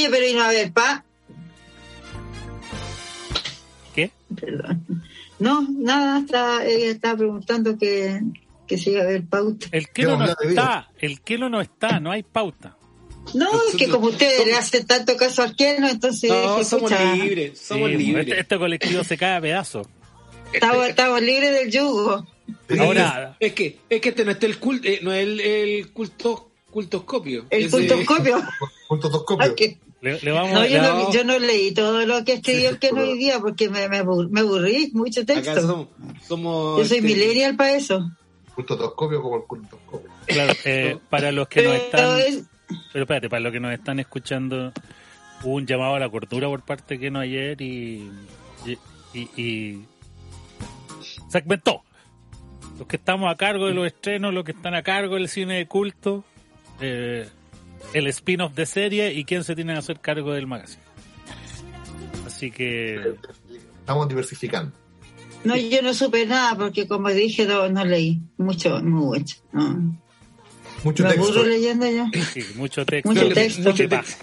Oye, pero y no a ver, pa. ¿Qué? Perdón. No, nada, está, ella estaba preguntando que, que si iba a haber pauta. El kilo no está, el kilo no está, no hay pauta. No, es que como ustedes le hacen tanto caso al Keno, entonces. No, dije, somos libres, somos Sí, libres. Este, este colectivo se cae a pedazos. Estamos, estamos libres del yugo. Ahora, Es que, es que este no, está el culto, no es el, el culto, cultoscopio. El cultoscopio. Ay, que- le, le vamos No, yo, No. no, yo no leí todo lo que escribió el Keno hoy día porque me, me, me aburrí, mucho Acá texto. somos, somos Yo soy este, millennial para eso. Puntotoscopio como el cultoscopio. Claro, eh, para los que nos están, es- pero espérate, para los que nos están escuchando, hubo un llamado a la cordura por parte de Keno ayer y, y, y- y segmentó. Los que estamos a cargo de los estrenos, los que están a cargo del cine de culto, eh, el spin-off de serie y quién se tiene que hacer cargo del magazine. Así que Estamos diversificando. no, yo no supe nada porque como dije, no, no leí mucho, mucho. No. Mucho Me texto. leyendo yo. sí, mucho texto. Mucho texto. mucha paja.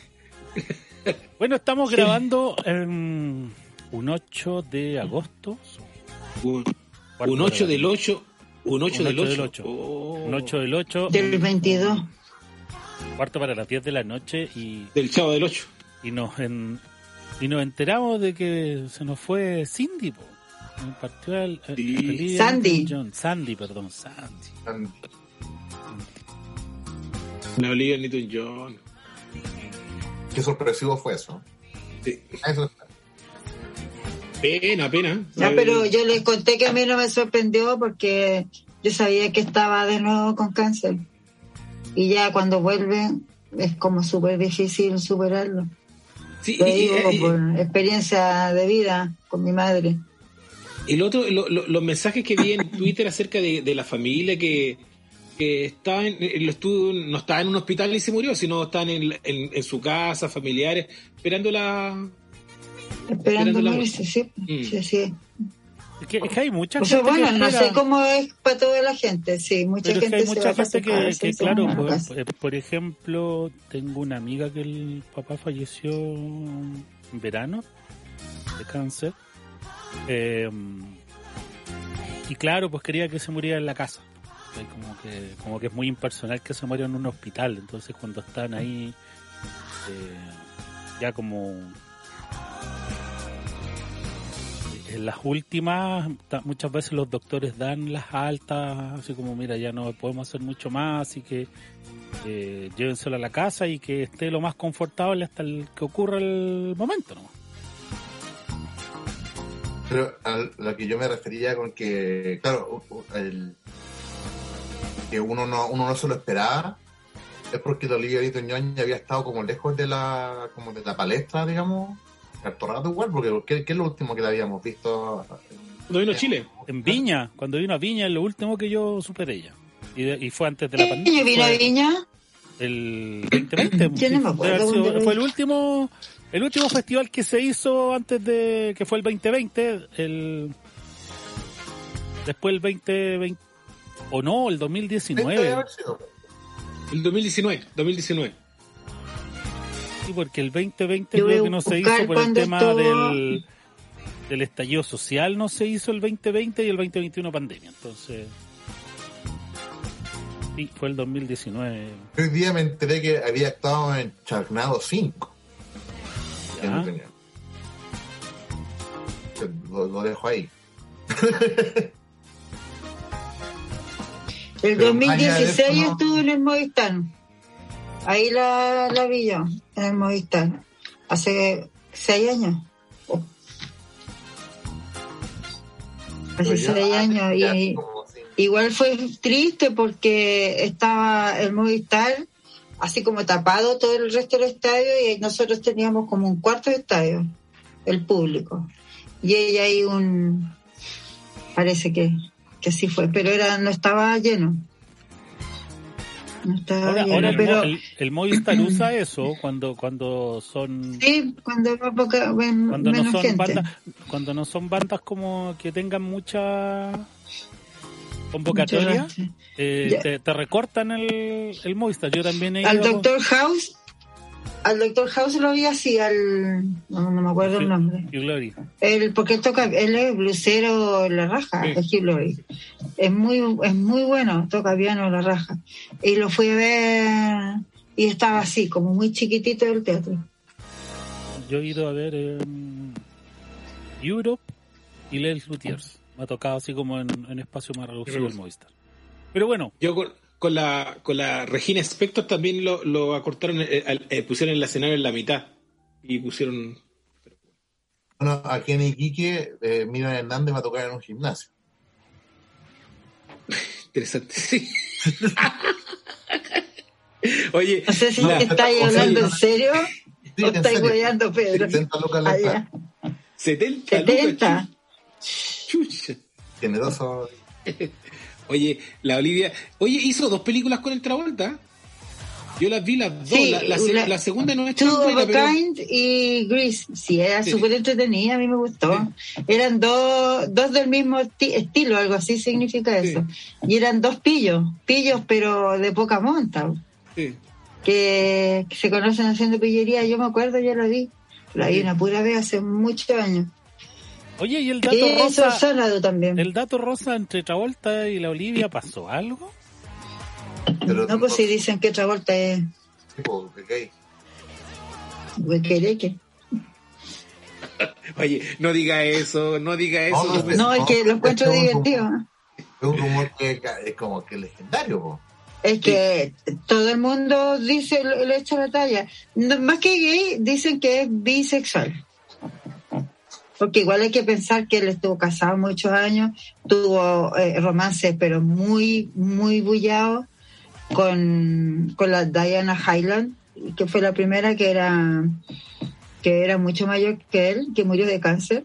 Bueno, estamos grabando en un 8 de agosto. Un, un 8 de- del 8. Un 8 Un del 8. ocho del ocho. Un 8 del 8, Del 22. Cuarto para las 10 de la noche y, Del chavo del 8. y nos en- y nos enteramos de que se nos fue Cindy, po. Nos partió el, el- Sí. Olivia Sandy. Newton-John. Sandy, perdón, Sandy. No Olivia Newton John. Qué sorpresivo fue eso. Sí. Eso Pena, pena. Ya, Eh, pero yo les conté que a mí no me sorprendió porque yo sabía que estaba de nuevo con cáncer. Y ya cuando vuelve es como súper difícil superarlo. Sí, Lo y- y- digo y- por experiencia de vida con mi madre. El otro, lo- lo- los mensajes que vi en Twitter acerca de, de la familia que, que estaba en, lo estuvo- no estaba en un hospital y se murió, sino estaban en, en, en su casa, familiares, esperando la... Esperando Esperando la sí. Mm. sí, sí. Es que, es que hay mucha O sea, gente bueno, no sé cómo es para toda la gente, sí. Mucha Pero es que gente hay mucha gente que, claro, a la por, ejemplo, tengo una amiga que el papá falleció en verano de cáncer. Eh, y claro, pues quería que se muriera en la casa. Como que, como que es muy impersonal que se muera en un hospital. Entonces cuando están ahí, eh, ya como en las últimas, muchas veces los doctores dan las altas, así como, mira, ya no podemos hacer mucho más, así que eh, llévenselo a la casa y que esté lo más confortable hasta el que ocurra el momento, ¿no? Pero a lo que yo me refería con que, claro, el- que uno no, uno no se lo esperaba, es porque la Olivia ya había estado como lejos de la, como de la palestra, digamos, harto rato igual, porque ¿qué, qué es lo último que la habíamos visto? ¿No vino a Chile? En Viña, cuando vino a Viña, es lo último que yo supe de ella. Y, de- y fue antes de la ¿Qué pandemia. vino a Viña? El 2020. Yo no me acuerdo debe haber sido- fue el último, el último festival que se hizo antes de que fue el 2020, el después el 2020 o no, el 2019. El 2019, 2019. Sí, porque el 2020 Yo creo que no se hizo por el tema estuvo- del, del estallido social, no se hizo el 2020 y el 2021 pandemia. Entonces, sí, fue el 2019. Hoy día me enteré que había estado en Charnado 5. Que no ¿ya? tenía. Lo, lo dejo ahí. El Pero más allá de 2016 eso, no- estuvo en el Movistar. Ahí la, la vi yo, en el Movistar. Hace seis años. Oh. Hace seis años. ya Y como igual fue triste porque estaba el Movistar así como tapado todo el resto del estadio y nosotros teníamos como un cuarto de estadio, el público. Y ella ahí un... Parece que, que sí fue, pero era no estaba lleno. No Ahora, el, pero... Mo- el- el Movistar usa eso cuando cuando son Sí, cuando poca, ven- cuando no son gente. bandas cuando no son bandas como que tengan mucha convocatoria eh, te, te recortan el, el Movistar yo también he Al ido Doctor House, al Doctor House lo vi así, al. No, no me acuerdo el nombre. Hugh Glory. Él, porque él toca, él es blusero en la raja, Sí. es Hugh Laurie. Es muy, es muy bueno, toca piano en la raja. Y lo fui a ver y estaba así, como muy chiquitito del teatro. Yo he ido a ver eh, Europe y Les Luthiers. Me ha tocado así como en, en espacio más reducido el Movistar. Pero bueno, Yo con, con la con la Regina Spector también lo, lo acortaron, eh, eh, pusieron el escenario en la mitad y pusieron Bueno, aquí en Iquique, eh, Miriam Hernández va a tocar en un gimnasio. interesante. Sí. Oye, No sé si la- estáis o sea, hablando en serio Sí, o estáis hueando, Pedro. 70 lucas la entrada. ya. 70, 70. lucas, chucha. Generoso. Oye, la Olivia, oye, hizo dos películas con el Travolta. Yo las vi las dos. Sí, la, la se- la- la segunda no es tan buena, pero Kind y Grease. Sí, era Sí. súper entretenida, a mí me gustó. Eran dos, dos del mismo esti- estilo, algo así significa eso. Y eran dos pillos, pillos pero de poca monta, sí. que, que se conocen haciendo pillería. Yo me acuerdo, ya la vi. La vi una pura vez hace muchos años. Oye, ¿y el dato eso rosa? También. ¿El dato rosa entre Travolta y la Olivia pasó algo? Pero No, pues si dicen que Travolta es huequereque. Oye, no diga eso, no diga eso. No, no, pues. No, es que lo encuentro divertido. Es un rumor que es como que legendario. po. Es que todo el mundo dice, le, le echa la talla. No, más que gay, dicen que es bisexual. Porque igual hay que pensar que él estuvo casado muchos años, tuvo eh, romances, pero muy, muy bullados con, con la Diana Highland, que fue la primera que era, que era mucho mayor que él, que murió de cáncer.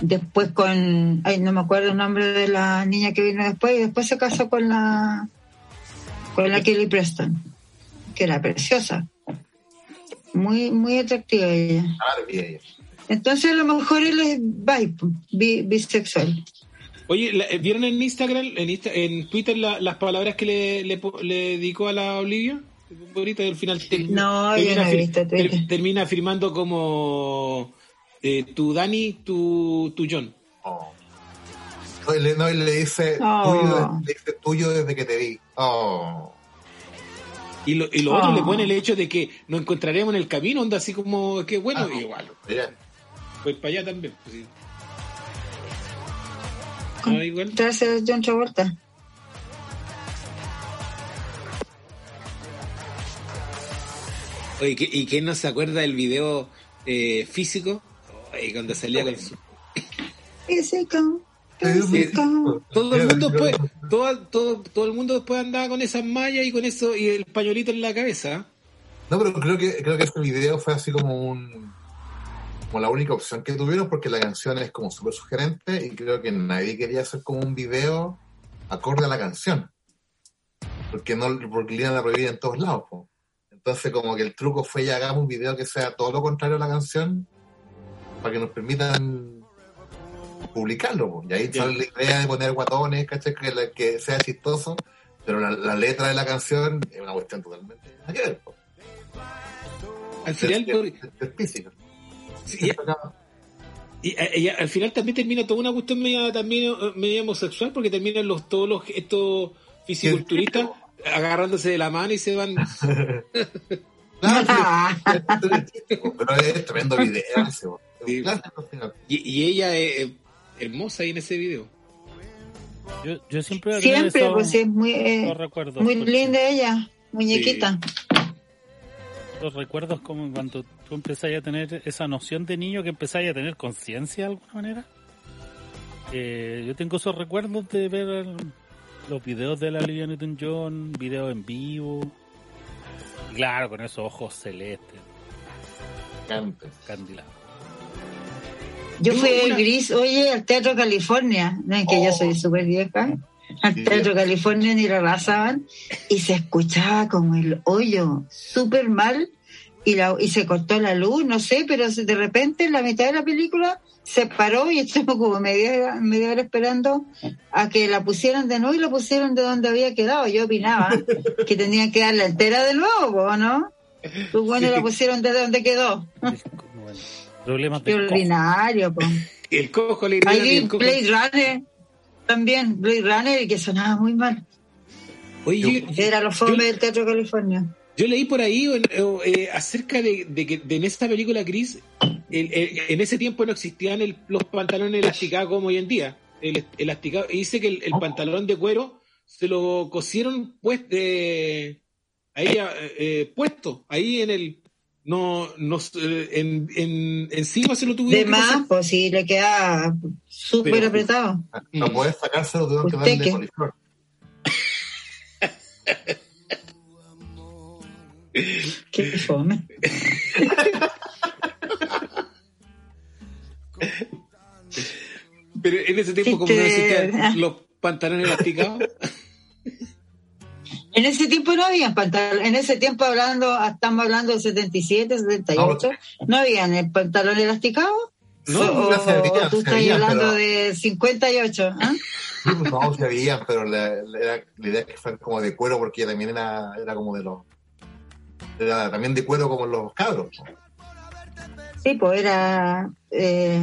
Después con, ay, no me acuerdo el nombre de la niña que vino después, y después se casó con la, con la Kelly Preston, que era preciosa. Muy, muy atractiva ella. Ella. Entonces a lo mejor él es bi, bi- bisexual. Oye, la- eh, ¿vieron en Instagram, en, Insta- en Twitter la- las palabras que le, le, po- le dedicó a la Olivia? Ahorita al final te- No, yo no fir- ter- termina firmando como eh, tu Dani, tu, tu John. Oh. No, y le, no, y le dice, Oh. tuyo, le dice tuyo desde que te vi. Oh. Y lo, y lo otro le pone el hecho de que nos encontraremos en el camino, onda así como que bueno, Ah, igual, mira. Voy para allá también. pues, sí. Ah, igual. Entonces John Travolta. Oye, ¿qué- ¿y quién no se acuerda del video eh, físico? Oye, cuando salía con su... Físico, Sí, físico. Todo el mundo después, todo, todo, todo el mundo después andaba con esas mallas y con eso y el pañuelito en la cabeza. No, pero creo que, creo que ese video fue así como un como la única opción que tuvieron porque la canción es como súper sugerente y creo que nadie quería hacer como un video acorde a la canción. Porque no porque le iban a prohibir en todos lados. po. Entonces como que el truco fue ya hagamos un video que sea todo lo contrario a la canción para que nos permitan publicarlo. po. Y ahí sale la idea de poner guatones, ¿cachai? Que, la- que sea chistoso, pero la, la letra de la canción es una cuestión totalmente. Al final, por- Es- es física. Sí, y, y- y al final también termina toda una cuestión media, también eh, media homosexual porque terminan los todos los estos fisiculturistas agarrándose de la mano y se van sí, pero es tremendo video ese, Sí. y, y ella es eh, hermosa ahí en ese video. Yo, yo siempre Siempre, esos- pues sí, es muy, eh, recuerdos. muy linda ella, muñequita. Los recuerdos como cuando tú empezás a tener esa noción de niño que empezás a tener conciencia de alguna manera. Eh, yo tengo esos recuerdos de ver el- los videos de la Olivia Newton-John, videos en vivo. Y claro, con esos ojos celestes, Antes. candilados. Yo Yo fui una- Gris, oye, al Teatro California, no es que yo Oh. soy súper vieja, al Sí. Teatro California ni lo arrasaban y se escuchaba como el hoyo, súper mal, y, la, y se cortó la luz, no sé, pero de repente en la mitad de la película se paró y estuvimos como media, media hora esperando a que la pusieran de nuevo y la pusieron de donde había quedado. Yo opinaba que tenían que darla entera de nuevo, ¿no? Los buenos la pusieron desde donde quedó. Bueno, problemas Qué de ordinario, po. El cojo le Ahí vi. Blade Runner también, Blade Runner, y que sonaba muy mal. Oye, Era los fomes del Teatro California. Yo leí por ahí eh, eh, acerca de, de que de en esta película, Chris, el- el- en ese tiempo no existían el- los pantalones elasticados como hoy en día. El elasticado, y dice que el, el pantalón de cuero se lo cosieron pues de ahí eh, eh, puesto ahí en el no no eh, en, en encima se lo tuvieron De que más, pues sí, le queda súper apretado. No puedes sacárselo, tuvieron que ¿Usted darle coliflor. Qué fome. pero en ese tiempo como no existían los pantalones elasticados En ese tiempo no habían pantalones. En ese tiempo hablando, estamos hablando de 77, 78, no habían el pantalón elasticado. No, o, no se tú se estás hablando pero- de 58. ¿ah? Sí, pues, no, se veían, pero la, la- era- la idea es que fueran como de cuero porque también era, era como de los. Era también de cuero como los cabros. Sí, pues era eh,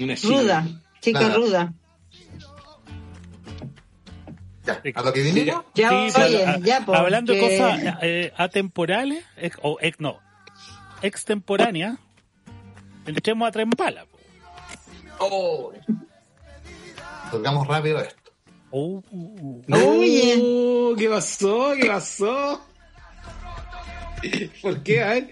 una chica. ruda, chica Nada. ruda. Ya, a lo que vinimos. Ya, Sí, pero, oye, a- ya, pues, hablando de cosas eh, atemporales, ex- o ex, no, extemporáneas, entremos a tren bala. po. Oh. Salgamos rápido esto. Oh, No, Oye. ¿qué pasó? ¿Qué pasó? ¿Por qué? A ver.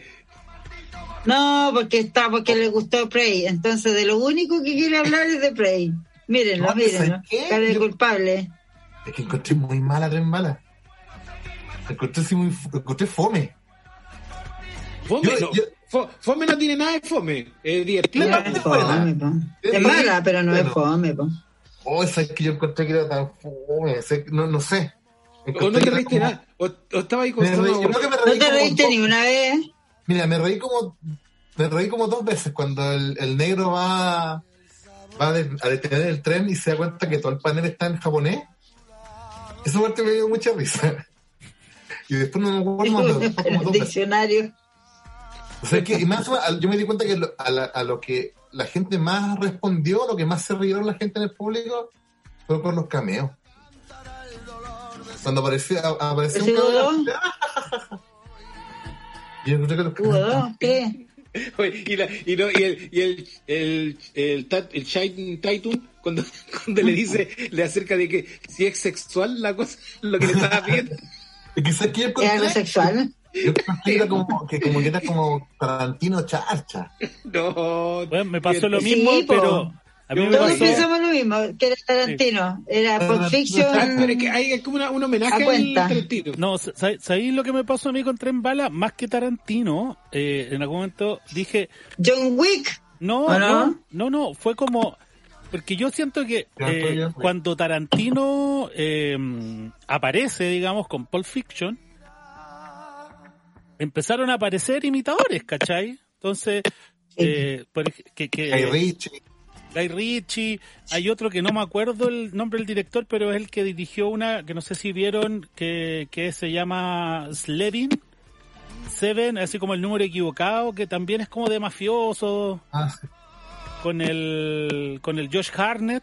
No, porque está, porque le gustó Prey. Entonces, de lo único que quiere hablar es de Prey. Mírenlo, No, mírenlo. Cara de Yo- culpable. Es que encontré muy mala Tren Bala. Encontré, así muy, encontré fome. Fome, Yo- no. yo- Fo- fome no tiene nada de fome. Es divertido. Es fome. Es Es mala, pero no es fome, po. Oh, esa es que yo encontré que era tan fome. No, no sé. O no te reíste como- nada. O, o estaba ahí con reí- yo creo que me ¿No te reíste dos- ni una vez? Mira, me reí como me reí como dos veces cuando el, el negro va va a, de- a detener el tren y se da cuenta que todo el panel está en japonés. Esa parte me dio mucha risa. Y después no me acuerdo más, En como el dos veces. diccionario. O sea, que, y más, o menos, yo me di cuenta que lo- a, la- a lo que la gente más respondió, lo que más se rieron la gente en el público, fue por los cameos. Cuando apareció, a- apareció ¿Ese un hubo? y yo encontré que los. ¿Qué? Oye, y, la- y, no- y el y el el el, tat- el Tatum cuando, cuando le dice le acerca de que si es sexual la cosa lo que le estaba pidiendo Es que ¿sabes qué yo ¿Es algo sexual? Yo era como que, como que era como Tarantino charcha. no Bueno, me pasó lo Sí, mismo, po. pero a mí me Todos pasó. pensamos lo mismo, que era Tarantino. Era Pulp Ah, Fiction. pero es que hay como una, un homenaje A. Tarantino No, sa- sa- ¿sabéis lo que me pasó a mí con Tren Bala? Más que Tarantino, eh, en algún momento dije, John Wick. no, ¿O no, no? no, no, fue como, porque yo siento que eh, cuando Tarantino eh, aparece, digamos, con Pulp Fiction, empezaron a aparecer imitadores, ¿cachai? Entonces, eh, que, que, Guy Ritchie. Guy Ritchie, hay otro que no me acuerdo el nombre del director, pero es el que dirigió una que no sé si vieron, que, que se llama Slevin, Seven, así como el número equivocado, que también es como de mafioso, Ah, con el, con el Josh Harnett,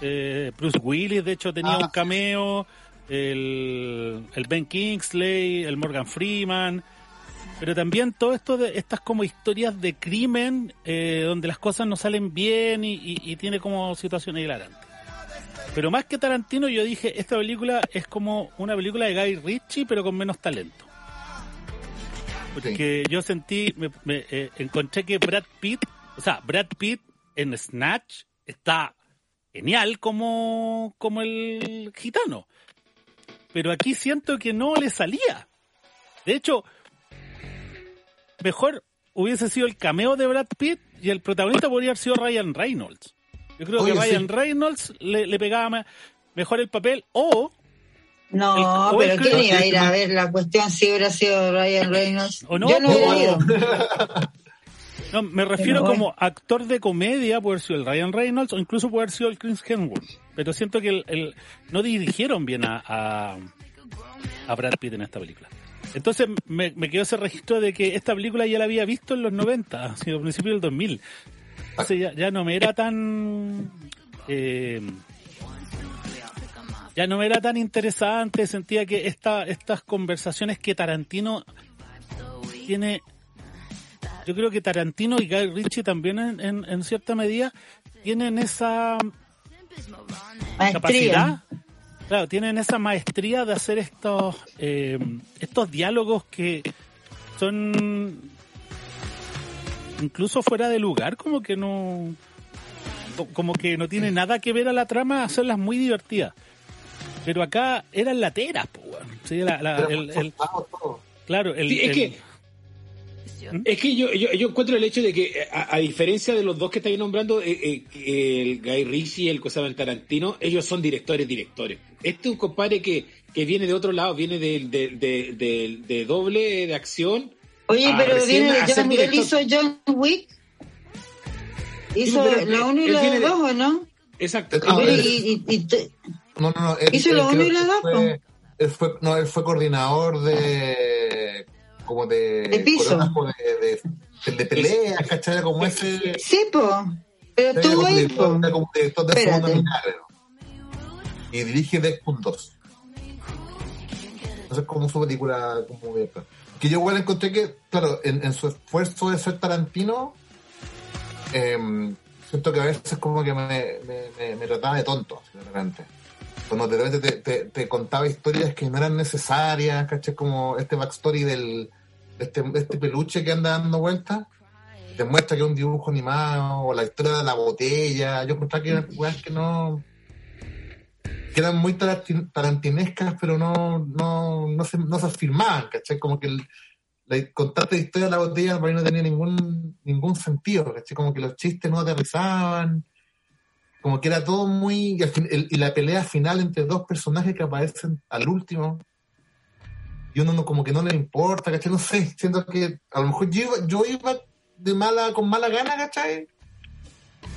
eh, Bruce Willis, de hecho tenía Ah. un cameo, el, el Ben Kingsley, el Morgan Freeman, pero también todo esto de estas como historias de crimen eh, donde las cosas no salen bien y, y- y tiene como situaciones hilarantes. Pero más que Tarantino, yo dije, esta película es como una película de Guy Ritchie, pero con menos talento. Porque yo sentí, me, me, eh, encontré que Brad Pitt, o sea, Brad Pitt en Snatch está genial como, como el gitano. Pero aquí siento que no le salía. De hecho, mejor hubiese sido el cameo de Brad Pitt y el protagonista podría haber sido Ryan Reynolds. Yo creo Oye, que Ryan sí. Reynolds le, le pegaba mejor el papel o No, El- o pero ¿quién iba a ir a ver la cuestión si hubiera sido Ryan Reynolds? O no, Yo no hubiera ido. No, me refiero bueno. como actor de comedia, puede haber sido el Ryan Reynolds o incluso puede haber sido el Chris Hemsworth. Pero siento que el, el- no dirigieron bien a, a, a Brad Pitt en esta película. Entonces me, me quedó ese registro de que esta película ya la había visto en los 90, así, a principios del 2000. Entonces ya, ya no me era tan... eh, ya no me era tan interesante, sentía que esta, estas conversaciones que Tarantino tiene... Yo creo que Tarantino y Guy Ritchie también en, en- en cierta medida tienen esa Maestría. capacidad, claro, tienen esa maestría de hacer estos eh, estos diálogos que son incluso fuera de lugar, como que no co- como que no tiene nada que ver a la trama, hacerlas muy divertidas. Pero acá eran lateras, po. Sí, la- la- el- el- claro, el, Sí, es el- que es que yo, yo, yo encuentro el hecho de que, a, a diferencia de los dos que estáis nombrando, eh, eh, el Guy Ritchie y el cosa Tarantino, ellos son directores, directores. Este es un compadre que, que viene de otro lado, viene de, de, de, de- de doble de acción. Oye, a pero viene John, él hizo John Wick. Hizo la 1 y la viene de- 2, ¿o no? Exacto. Ah, Oye, él- y, y- y te- No, no, no. Él, Hizo él la uno creo y la que dos, fue- Él fue, no, él fue coordinador de. como de. De piso. De, de, de peleas, ¿cachai? Como ese. sí, po. Pero ahí, po. como director de Espérate. segunda. Y dirige Deadpool 2. Entonces es como su película como. Que yo igual encontré que, claro, en, en su esfuerzo de ser Tarantino, em, siento que a veces como que me, me, trataba de tonto, repente. Cuando de repente te, te- contaba historias que no eran necesarias, ¿cachai? Como este backstory del, de este, este peluche que anda dando vueltas te muestra que es un dibujo animado, o la historia de la botella. Yo encontraba que que no. Que eran muy tarantin- tarantinescas, pero no, no, no, se, no se afirmaban, ¿cachai? Como que el, la contarte la historia de la botella para mí no tenía ningún, ningún sentido, ¿cachai? Como que los chistes no aterrizaban, como que era todo muy. Y, el- y la pelea final entre dos personajes que aparecen al último. Y uno no, como que no le importa, ¿cachai? No sé, siento que a lo mejor yo yo iba de mala, con mala gana, ¿cachai?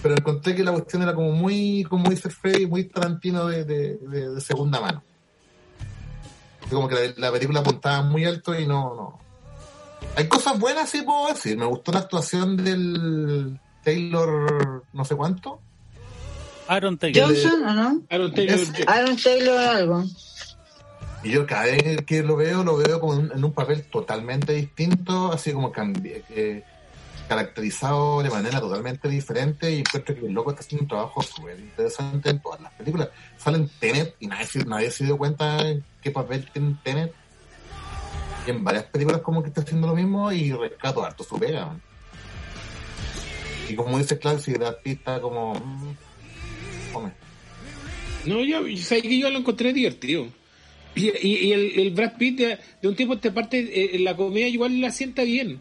Pero encontré que la cuestión era como muy, como dice Freddy, muy tarantino de, de, de- de segunda mano. Como que la, la película apuntaba muy alto y no, no. Hay cosas buenas, sí puedo decir. Me gustó la actuación del Taylor, no sé cuánto. Aaron Taylor. Johnson, ¿o no? Aaron Taylor, Es- Aaron Taylor algo. Y yo cada vez que lo veo, lo veo como en, en un papel totalmente distinto, así como cambi- eh, caracterizado de manera totalmente diferente y encuentro que el loco está haciendo un trabajo súper interesante en todas las películas. Salen Tenet y nadie, nadie se dio cuenta en qué papel tiene Tenet. Y en varias películas como que está haciendo lo mismo y rescato harto su pega. Y como dice Clark, si Pitt está como... mm. No, yo, que yo lo encontré divertido. Y, y- el, el Brad Pitt de, de un tiempo a esta parte, eh, la comedia igual la sienta bien.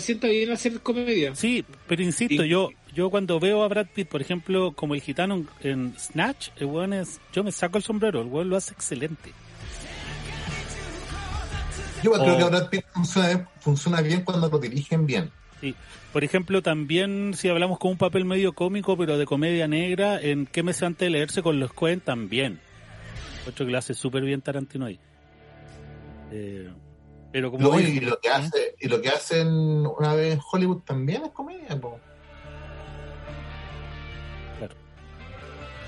Sienta bien hacer comedia. Sí, pero insisto, Y- yo yo cuando veo a Brad Pitt, por ejemplo, como el gitano en, Snatch, el weón es, yo me saco el sombrero, el weón lo hace excelente. Yo creo que Brad Pitt funciona, funciona bien cuando lo dirigen bien. Sí. Por ejemplo, también si hablamos con un papel medio cómico, pero de comedia negra, en ¿Qué me antes de leerse con los Cohen también. Otro que lo hace súper bien Tarantino ahí. Eh, pero como Lo- y lo que hace y lo que hacen una vez en Hollywood también es comedia po. claro.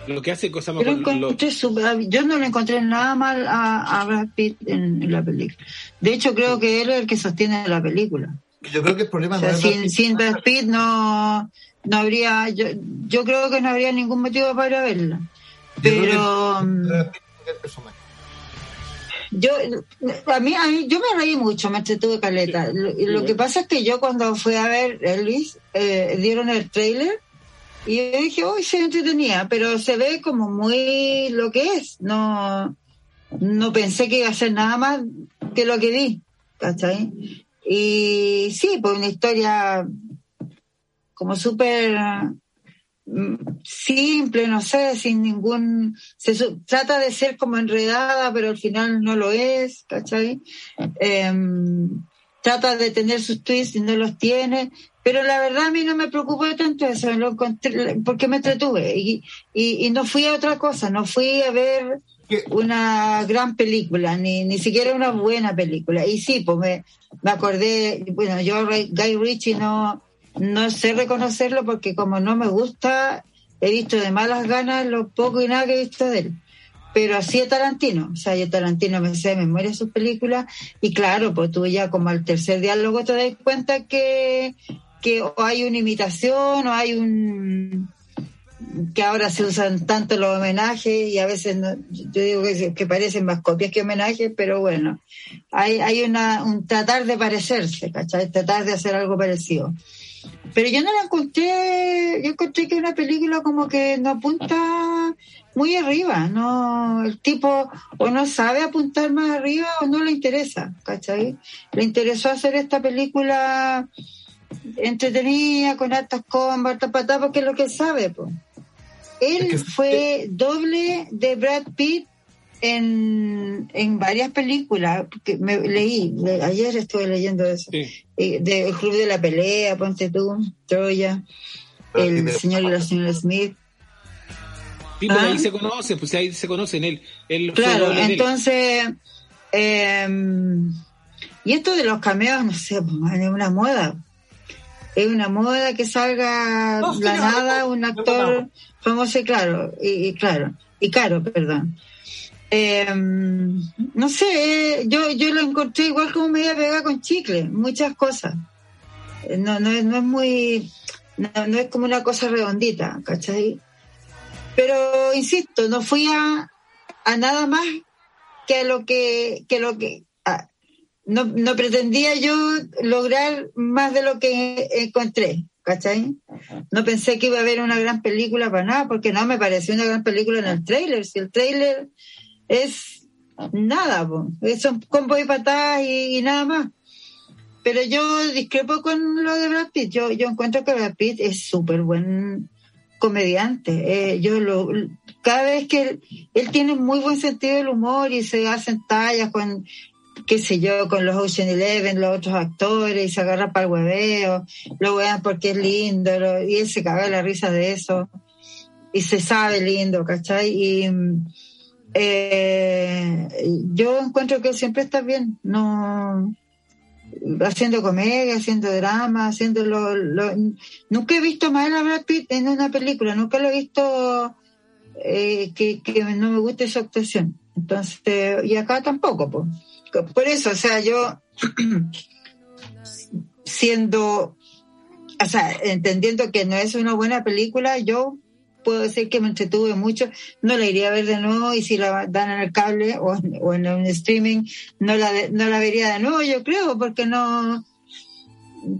Lo que hace cosas Yo, más lo encontré súper- yo no le encontré nada mal a, a Brad Pitt en, en la película. De hecho, creo que él es el que sostiene la película. yo creo que el problema O no es sin, Brad Pitt no, no habría, yo, yo creo que no habría ningún motivo para verla. yo creo que Pero el- mm, el personaje. Yo, a mí, a mí, yo me reí mucho, me entretuve caleta. Lo, lo que pasa es que yo cuando fui a ver Elvis, eh, dieron el trailer y yo dije, uy, se entretenía, pero se ve como muy lo que es. No, no pensé que iba a ser nada más que lo que vi, ¿cachai? Y sí, pues una historia como súper simple, no sé, sin ningún... Se su- trata de ser como enredada, pero al final no lo es, ¿cachai? Em, trata de tener sus twists y no los tiene, pero la verdad a mí no me preocupó tanto eso, lo encontré, porque me entretuve y, y, y no fui a otra cosa, no fui a ver una gran película, ni, ni siquiera una buena película. Y sí, pues me, me acordé, bueno, yo Guy Ritchie no, no sé reconocerlo porque como no me gusta, he visto de malas ganas lo poco y nada que he visto de él. Pero así es Tarantino, o sea, yo Tarantino me sé de memoria sus películas y claro, pues tú ya como al tercer diálogo te das cuenta que, que o hay una imitación o hay un que ahora se usan tanto los homenajes y a veces no- yo digo que, parecen más copias que homenajes, pero bueno, hay, hay una, un tratar de parecerse, ¿cachai? Tratar de hacer algo parecido. Pero yo no la encontré, yo encontré que una película como que no apunta muy arriba, no, el tipo o no sabe apuntar más arriba o no le interesa, ¿cachai? Le interesó hacer esta película entretenida, con altas combas, hartas patadas, porque es lo que él sabe, pues. Él Es que- fue doble de Brad Pitt en, en varias películas, porque me leí, le- ayer estuve leyendo eso, Sí. Eh, de El Club de la Pelea, Ponte tú, Troya, sí El señor y la señora Smith. Sí, pues Ah. ahí se conocen, pues ahí se conocen él. él Claro, entonces, eh, y esto de los cameos, no sé, pues, es una moda. Es una moda que salga No, la no, nada no, un no, actor no. famoso y claro, y, y claro, y caro, perdón. Eh, no sé, yo, yo lo encontré igual como media pegada con chicle, muchas cosas. Eh, No, no, es, no es muy, no, no es como una cosa redondita, ¿cachai? Pero insisto, no fui a, a nada más que a lo que, que lo que a- no, no pretendía yo lograr más de lo que encontré, ¿cachai? No pensé que iba a haber una gran película para nada, porque no me pareció una gran película en el tráiler. Si el tráiler es nada, son combos y patadas y, nada más. Pero yo discrepo con lo de Brad Pitt. Yo, yo encuentro que Brad Pitt es súper buen comediante. Eh, yo lo, cada vez que él, él tiene muy buen sentido del humor y se hacen tallas con, qué sé yo, con los Ocean Eleven, los otros actores, y se agarra para el hueveo, lo vean porque es lindo, y él se caga la risa de eso, y se sabe lindo, ¿cachai? Y eh, yo encuentro que siempre está bien, no haciendo comedia, haciendo drama, haciendo lo, nunca he visto mal a Brad Pitt en una película, nunca lo he visto eh, que, que no me guste su actuación. Entonces, y acá tampoco, pues. Por eso, o sea, yo siendo, o sea, entendiendo que no es una buena película, yo puedo decir que me entretuve mucho, no la iría a ver de nuevo y si la dan en el cable o, en- o en un streaming, no la, no la vería de nuevo, yo creo, porque no,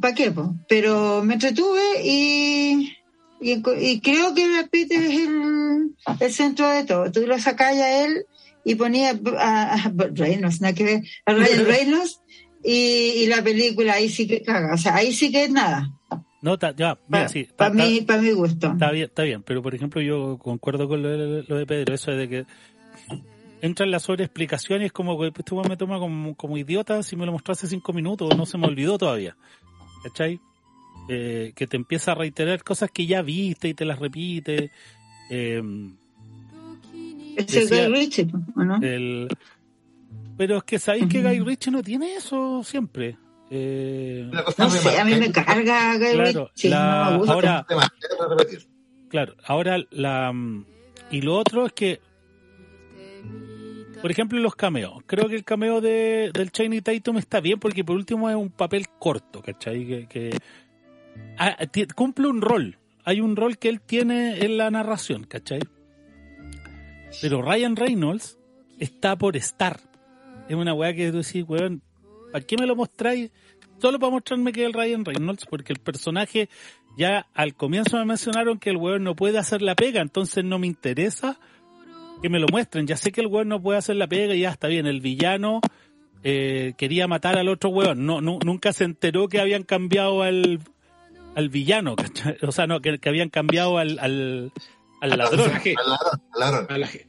¿para qué? po? Pero me entretuve y, y, y creo que Brad Pitt es el, el centro de todo. Tú lo sacás a él y ponía a, a Reynolds, nada que ver, a Ryan Reynolds y, y la película ahí sí que caga, o sea, ahí sí que es nada, No, ta- ya, mira, para sí. ta- ta- mí, para mi gusto. Está bien, está bien, pero por ejemplo yo concuerdo con lo de, lo de Pedro, eso de que entra en la sobreexplicación y es como que este me toma como, como idiota si me lo mostró hace cinco minutos, no se me olvidó todavía. ¿Cachai? Eh, que te empieza a reiterar cosas que ya viste y te las repite. Eh, Es el Guy Ritchie, ¿o no? el... Pero es que sabéis que. Guy Ritchie no tiene eso siempre. Eh, No sé, a mí me remarcable, carga Claro, la- no me ahora-. Claro, ahora la... mm, Y lo otro es que, por ejemplo, los cameos. Creo que el cameo de, del Chaney Tatum está bien porque por último es un papel corto, ¿cachai? Que, que- ah, cumple un rol. Hay un rol que él tiene en la narración, ¿cachai? Pero Ryan Reynolds está por estar. Es una weá que tú decís, weón, ¿para qué me lo mostráis? Solo para mostrarme que es el Ryan Reynolds, porque el personaje ya al comienzo me mencionaron que el weón no puede hacer la pega, entonces no me interesa que me lo muestren. Ya sé que el weón no puede hacer la pega y ya está bien. El villano eh, quería matar al otro weón. No, nu- nunca se enteró que habían cambiado al, al villano, ¿cachai? O sea, no, que, que habían cambiado al, al, al ladrón. Al ladrón, al ladrón.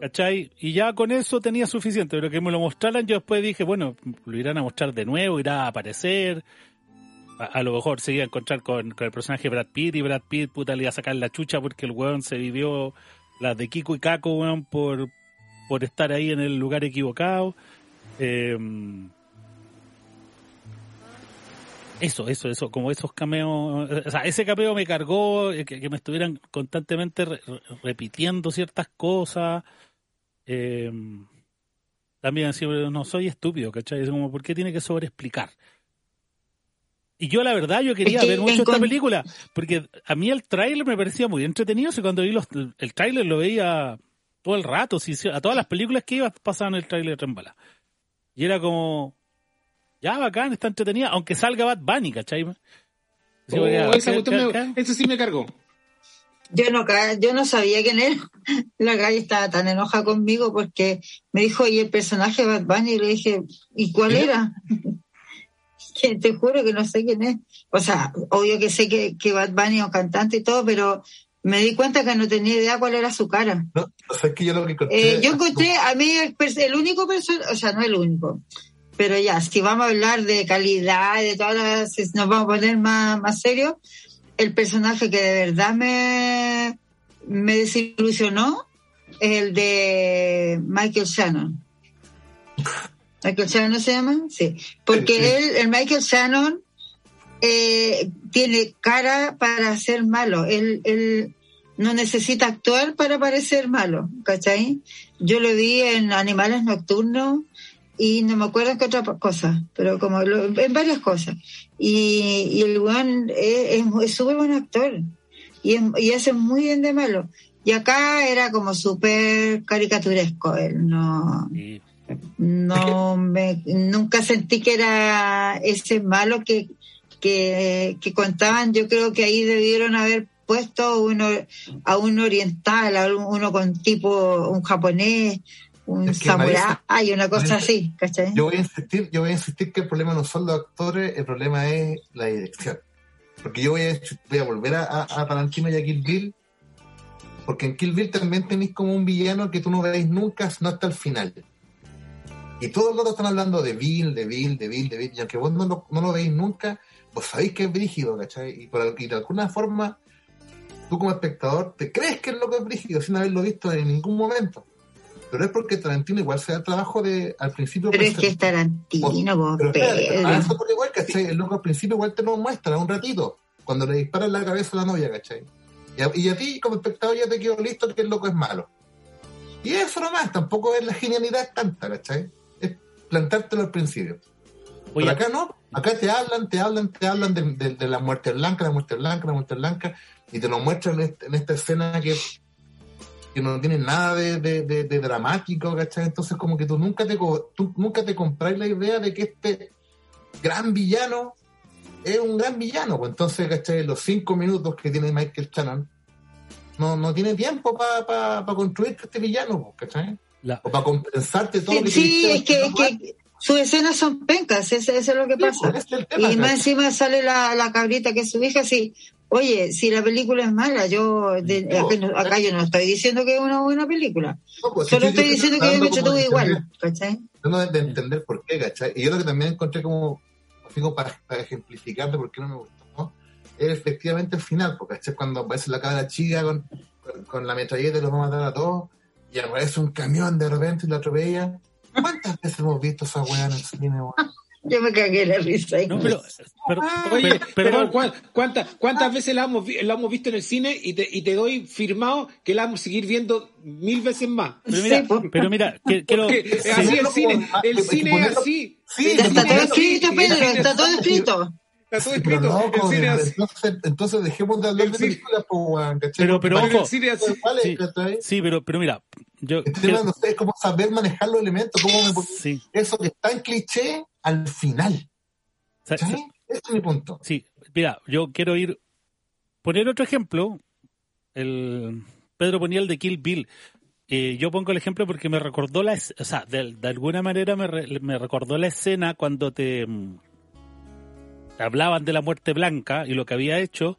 ¿Cachai? Y ya con eso tenía suficiente, pero que me lo mostraran, yo después dije, bueno, lo irán a mostrar de nuevo, irá a aparecer. A, lo mejor se iba a encontrar con, con el personaje Brad Pitt y Brad Pitt puta le iba a sacar la chucha porque el weón se vivió las de Kiko y Caco, weón, por, por estar ahí en el lugar equivocado. Eh, eso, eso, eso, como esos cameos, o sea, ese cameo me cargó, eh, que, que me estuvieran constantemente re- re- repitiendo ciertas cosas. Eh, también así, no soy estúpido, ¿cachai? Es como, ¿por qué tiene que sobreexplicar? Y yo, la verdad, yo quería ver mucho esta película, porque a mí el tráiler me parecía muy entretenido, y cuando vi los, el tráiler lo veía todo el rato, a todas las películas que iba pasaban el tráiler en bala. Y era como, ya bacán, está entretenida, aunque salga Bad Bunny, ¿cachai? Sí, Oh, esa me- eso sí me cargó. Yo no, yo no sabía quién era. La calle estaba tan enojada conmigo porque me dijo, ¿y el personaje de Bad Bunny? Y le dije, ¿y cuál era? que te juro que no sé quién es. O sea, obvio que sé que, que Bad Bunny es un cantante y todo, pero me di cuenta que no tenía idea cuál era su cara. No, o sea, es que yo lo que encontré. Eh, yo encontré a mí el, el único personaje, o sea, no el único, pero ya, si vamos a hablar de calidad, de todas las, si nos vamos a poner más, más serios, el personaje que de verdad me, me desilusionó es el de Michael Shannon. Michael Shannon se llama, sí, porque él, el Michael Shannon, eh, tiene cara para ser malo. Él, él no necesita actuar para parecer malo, ¿cachai? Yo lo vi en Animales Nocturnos y no me acuerdo en qué otra cosa, pero como lo- en varias cosas. Y, y el weón es súper buen actor y, es- y hace muy bien de malo. Y acá era como súper caricaturesco, él no Sí. no me nunca sentí que era ese malo que, que, que contaban yo creo que ahí debieron haber puesto uno a un oriental a un- uno con tipo un japonés un Es que samurái Marisa- una cosa Marisa, así ¿cachai? Yo voy a insistir, yo voy a insistir que el problema no son los actores, el problema es la dirección. Porque yo voy a, voy a volver a, a- a Tarantino y a Kill Bill, porque en Kill Bill también tenéis como un villano que tú no veis nunca, no hasta el final. Y todos los otros están hablando de Bill, de Bill, de Bill, de Bill, y aunque vos no lo, no lo veis nunca, vos sabéis que es brígido, ¿cachai? Y, por, y de alguna forma, tú como espectador te crees que es lo que es brígido sin haberlo visto en ningún momento. Pero es porque Tarantino igual se da el trabajo de al principio pero es que es Tarantino vos, pero espérate, Pedro. a eso por igual, ¿cachai? El loco al principio igual te lo muestra un ratito, cuando le disparan la cabeza a la novia, ¿cachai? Y a, y a ti, como espectador, ya te quedó listo que el loco es malo. Y eso nomás, tampoco es la genialidad tanta, ¿cachai? Es plantártelo al principio. Oye, Pero acá no, acá te hablan, te hablan, te hablan de, de- de la muerte blanca, la muerte blanca, la muerte blanca, y te lo muestran en, este- en esta escena que, que no tiene nada de, de- de- de dramático, ¿cachai? Entonces como que tú nunca te, co- tú nunca te compráis la idea de que este gran villano es un gran villano, pues entonces, ¿cachai? Los cinco minutos que tiene Michael Shannon no, no tiene tiempo para construir este villano, pues, ¿cachai? la- O para compensarte todo lo que sí, sí, es que, sus escenas son pencas eso, es lo que Sí, pues, pasa es tema, y más ¿cachai? encima sale la, la cabrita que es su hija, sí. Oye, si la película es mala, yo de- No. acá, no- acá yo no estoy diciendo que es una buena película. No, pues, Solo estoy diciendo que yo me entretuve de igual, ¿cachai? tratando de, de entender por qué, ¿cachai? Y yo lo que también encontré como, como para, para ejemplificar de por qué no me gustó, ¿no? Es efectivamente el final, porque ¿cachai? Cuando aparece la cabra chica con, con, con la metralleta y los va a matar a todos, y aparece un camión de repente y lo atropella. ¿Cuántas veces hemos visto esa weá en el cine, weón? Yo me cagué la risa. no, pero, pero- Oye, pero- pero, perdón, ¿cuán- ¿cuántas, cuántas veces la hemos, la hemos visto en el cine y te, y te doy firmado que la vamos a seguir viendo mil veces más? pero mira, Sí, pero mira, que- quiero, Porque sí, así el cine, como- el que cine es así. Sí, está todo escrito, Pedro, está todo escrito. Está todo escrito. no, el como cine de- es así. entonces, entonces dejemos de hablar de películas, pues. Pero- pero ojo. El cine es así. ¿cuál es, Sí. cachai? sí, pero, pero mira, yo Este quiero- sé, es como saber manejar los elementos, cómo me, sí, eso que está en cliché al final. sa- ¿cachai? Ese es mi punto. Sí, mira, yo quiero ir. Poner otro ejemplo. El Pedro ponía el de Kill Bill. Eh, yo pongo el ejemplo porque me recordó la. O sea, de, de alguna manera me, re- me recordó la escena cuando te, mm, te hablaban de la muerte blanca y lo que había hecho.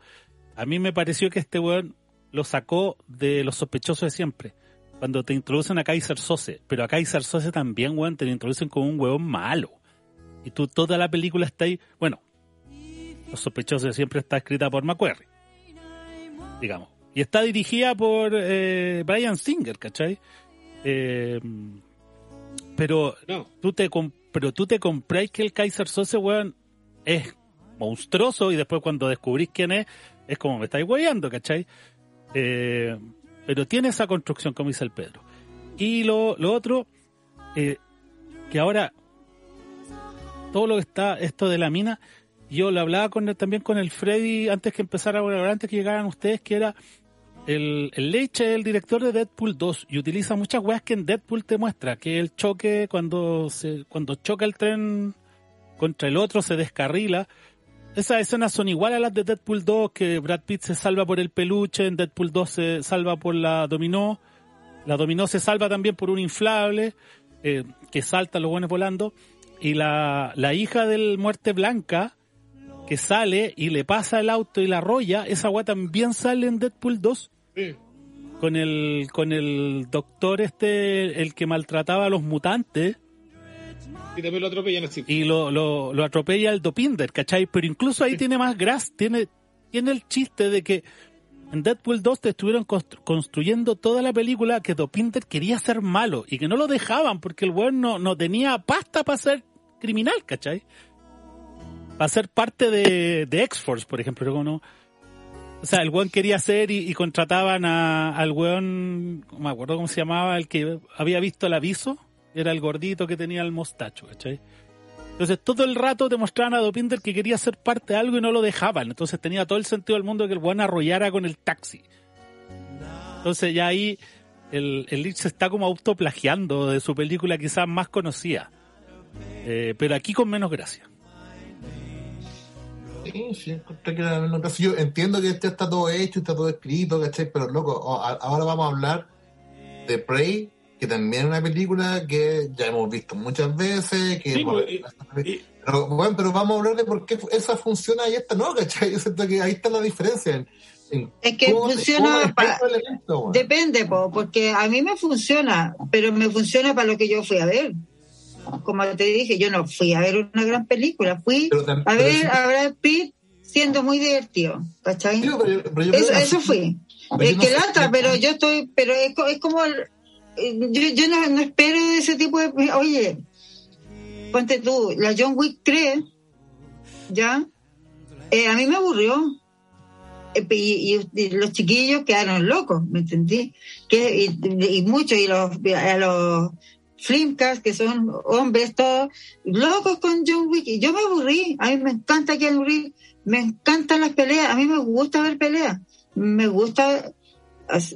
A mí me pareció que este weón lo sacó de los sospechosos de siempre. Cuando te introducen a Kaiser Sose. Pero a Kaiser Sose también, weón, te lo introducen como un weón malo. Y tú toda la película está ahí. Bueno, los sospechosos siempre está escrita por McQuarrie. Digamos. Y está dirigida por eh, Brian Singer, ¿cachai? Eh, pero No. tú te pero tú te compráis que el Kaiser Sose, weón, es monstruoso y después cuando descubrís quién es, es como me estáis hueveando, ¿cachai? Eh, pero tiene esa construcción, como dice el Pedro. Y lo, lo otro, eh, que ahora todo lo que está, esto de la mina, yo lo hablaba con también con el Freddy antes que empezara antes que llegaran ustedes, que era el, el Leche el director de Deadpool 2 y utiliza muchas weas que en Deadpool te muestra, que el choque cuando se, cuando choca el tren contra el otro se descarrila. Esas escenas son igual a las de Deadpool 2, que Brad Pitt se salva por el peluche, en Deadpool 2 se salva por la dominó, la dominó se salva también por un inflable, eh, que salta los buenos volando, y la, la hija del Muerte Blanca, que sale y le pasa el auto y la arrolla, esa wea también sale en Deadpool 2 Sí. con el con el doctor este el que maltrataba a los mutantes Y también lo atropellan así. y lo, lo, lo atropella el Dopinder, ¿cachai? Pero incluso ahí tiene más gras, tiene, tiene el chiste de que en Deadpool 2 te estuvieron constru- construyendo toda la película que Dopinder quería ser malo y que no lo dejaban porque el weón no, tenía pasta para ser criminal, ¿cachai? Para ser parte de, de X-Force, por ejemplo, luego no. O sea, el weón quería ser y, contrataban a, al weón, me acuerdo cómo se llamaba, el que había visto el aviso, era el gordito que tenía el mostacho, ¿cachai? Entonces todo el rato te mostraban a Dopinder que quería ser parte de algo y no lo dejaban. Entonces tenía todo el sentido del mundo que el weón arrollara con el taxi. Entonces ya ahí el, el Lich se está como autoplagiando de su película quizás más conocida. Eh, pero aquí con menos gracia. Sí, sí. Yo entiendo que este está todo hecho, está todo escrito, ¿cachai? Pero loco, ahora vamos a hablar de Prey, que también es una película que ya hemos visto muchas veces, que Sí, por- pues, y- pero, bueno, pero vamos a hablar de por qué esa funciona y esta no, ¿cachai? Yo siento que ahí está la diferencia. En, en Es que cómo funciona cómo se pa- expresa el elemento, weón. Depende, po, porque a mí me funciona, pero me funciona para lo que yo fui a ver. Como te dije, yo no fui a ver una gran película, fui Pero tam- a ver a Brad Pitt siendo muy divertido, ¿cachai? Sí, pero- pero yo Eso, eso fui. Es no que sé- lata, pero yo estoy, pero es, co- es como, el- yo, yo no, no espero ese tipo de, oye, ponte tú, la John Wick 3, ¿ya? Eh, a mí me aburrió. Eh, Y, los chiquillos quedaron locos, ¿me entendí? Que, y, muchos, y los, a los flimcast, que son hombres todos, locos con John Wick. Y yo me aburrí. A mí me encanta Keanu Reeves, me encantan las peleas, a mí me gusta ver peleas. Me gusta,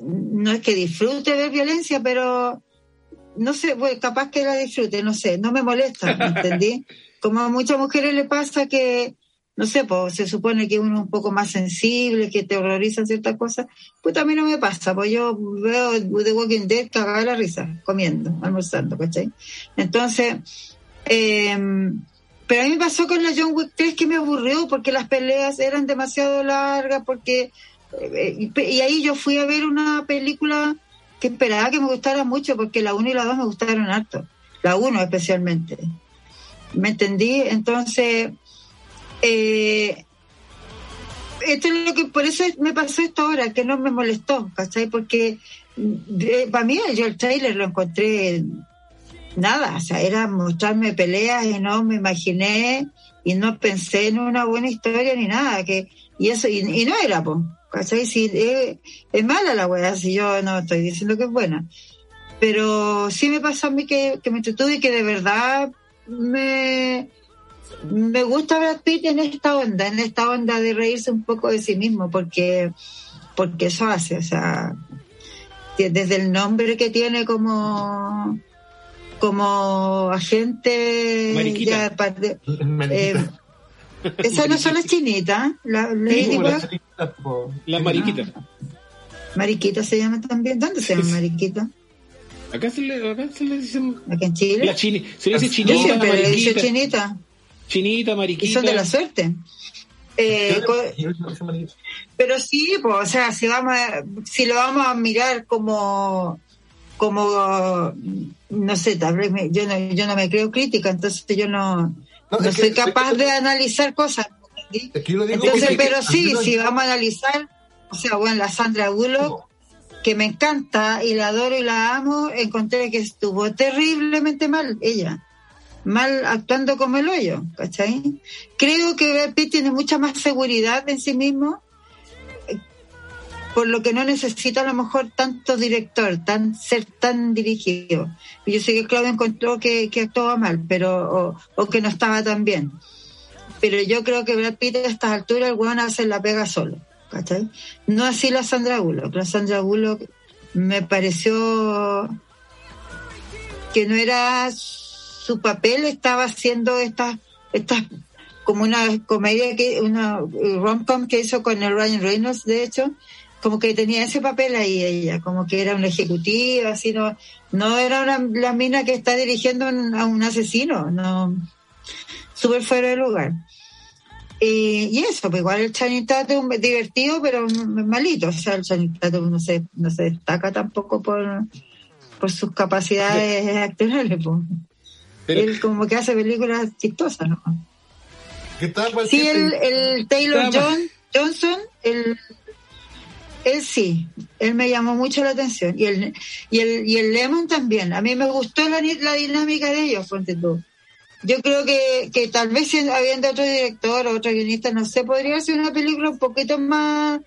no es que disfrute ver violencia, pero no sé, pues, capaz que la disfrute, no sé, no me molesta, ¿me entendí? Como a muchas mujeres le pasa que, no sé, pues se supone que uno es un poco más sensible, que te horrorizan ciertas cosas, pues mí no me pasa, pues yo veo The Walking Dead cagada la risa, comiendo, almorzando, ¿cachai? Entonces, eh, pero a mí me pasó con la John Wick 3 que me aburrió porque las peleas eran demasiado largas, porque y, pe- y ahí yo fui a ver una película que esperaba que me gustara mucho porque la 1 y la 2 me gustaron harto, la 1 especialmente. ¿Me entendí? Entonces, eh, esto es lo que por eso me pasó esto ahora, que no me molestó, ¿cachai? Porque de- para mí yo el trailer lo encontré nada, o sea, era mostrarme peleas y no me imaginé y no pensé en una buena historia ni nada, que y eso y, y no era, po, ¿cachai? Si, eh, es mala la weá, si yo no estoy diciendo que es buena, pero sí me pasó a mí que, que me entretuve y que de verdad me me gusta Brad Pitt en esta onda, en esta onda de reírse un poco de sí mismo, porque porque eso hace, o sea, desde el nombre que tiene como como agente Mariquita. ya eh, esas no son las chinitas la las chinitas, po. La mariquita. mariquita se llama también ¿dónde se llama mariquita? Acá se le, acá se le dicen. aquí en Chile La chini, se le dice yo chinita, siempre le chinita y mariquita. son de la suerte eh. Pero sí, pues, o sea, si vamos a- si lo vamos a mirar como como no sé, tal vez me- yo no yo no me creo crítica, entonces yo no No, soy que- capaz de analizar cosas. Entonces, pero sí, si vamos a analizar, O sea, bueno, la Sandra Bullock, que me encanta y la adoro y la amo, encontré que estuvo terriblemente mal ella. Mal actuando como el hoyo, ¿cachai? Creo que Brad Pitt tiene mucha más seguridad en sí mismo, por lo que no necesita a lo mejor tanto director, tan ser tan dirigido. Yo sé que Claudio encontró que, que actuaba mal, pero o, o que no estaba tan bien pero yo creo que Brad Pitt a estas alturas el weón hace la pega solo, ¿cachai? No así la Sandra Bullock. La Sandra Bullock me pareció que no era su papel, estaba haciendo estas, estas como una comedia que, una rom-com que hizo con el Ryan Reynolds, de hecho, como que tenía ese papel ahí ella, como que era una ejecutiva, así no, no era una, la mina que está dirigiendo a un asesino, no, súper fuera de lugar. Y, y eso, pues igual el Channing Tatum es divertido, pero malito. O sea, el Channing Tatum no se, no se destaca tampoco por, por sus capacidades actorales. Pues. Pero- Él como que hace películas chistosas, ¿no? Pues, Sí, el, el Taylor John, Johnson, el, él sí, él me llamó mucho la atención. Y el, y el, y el Lemon también. A mí me gustó la, la dinámica de ellos, ponte tú. Yo creo que, que tal vez si habiendo otro director o otro guionista, no sé, podría ser una película un poquito más,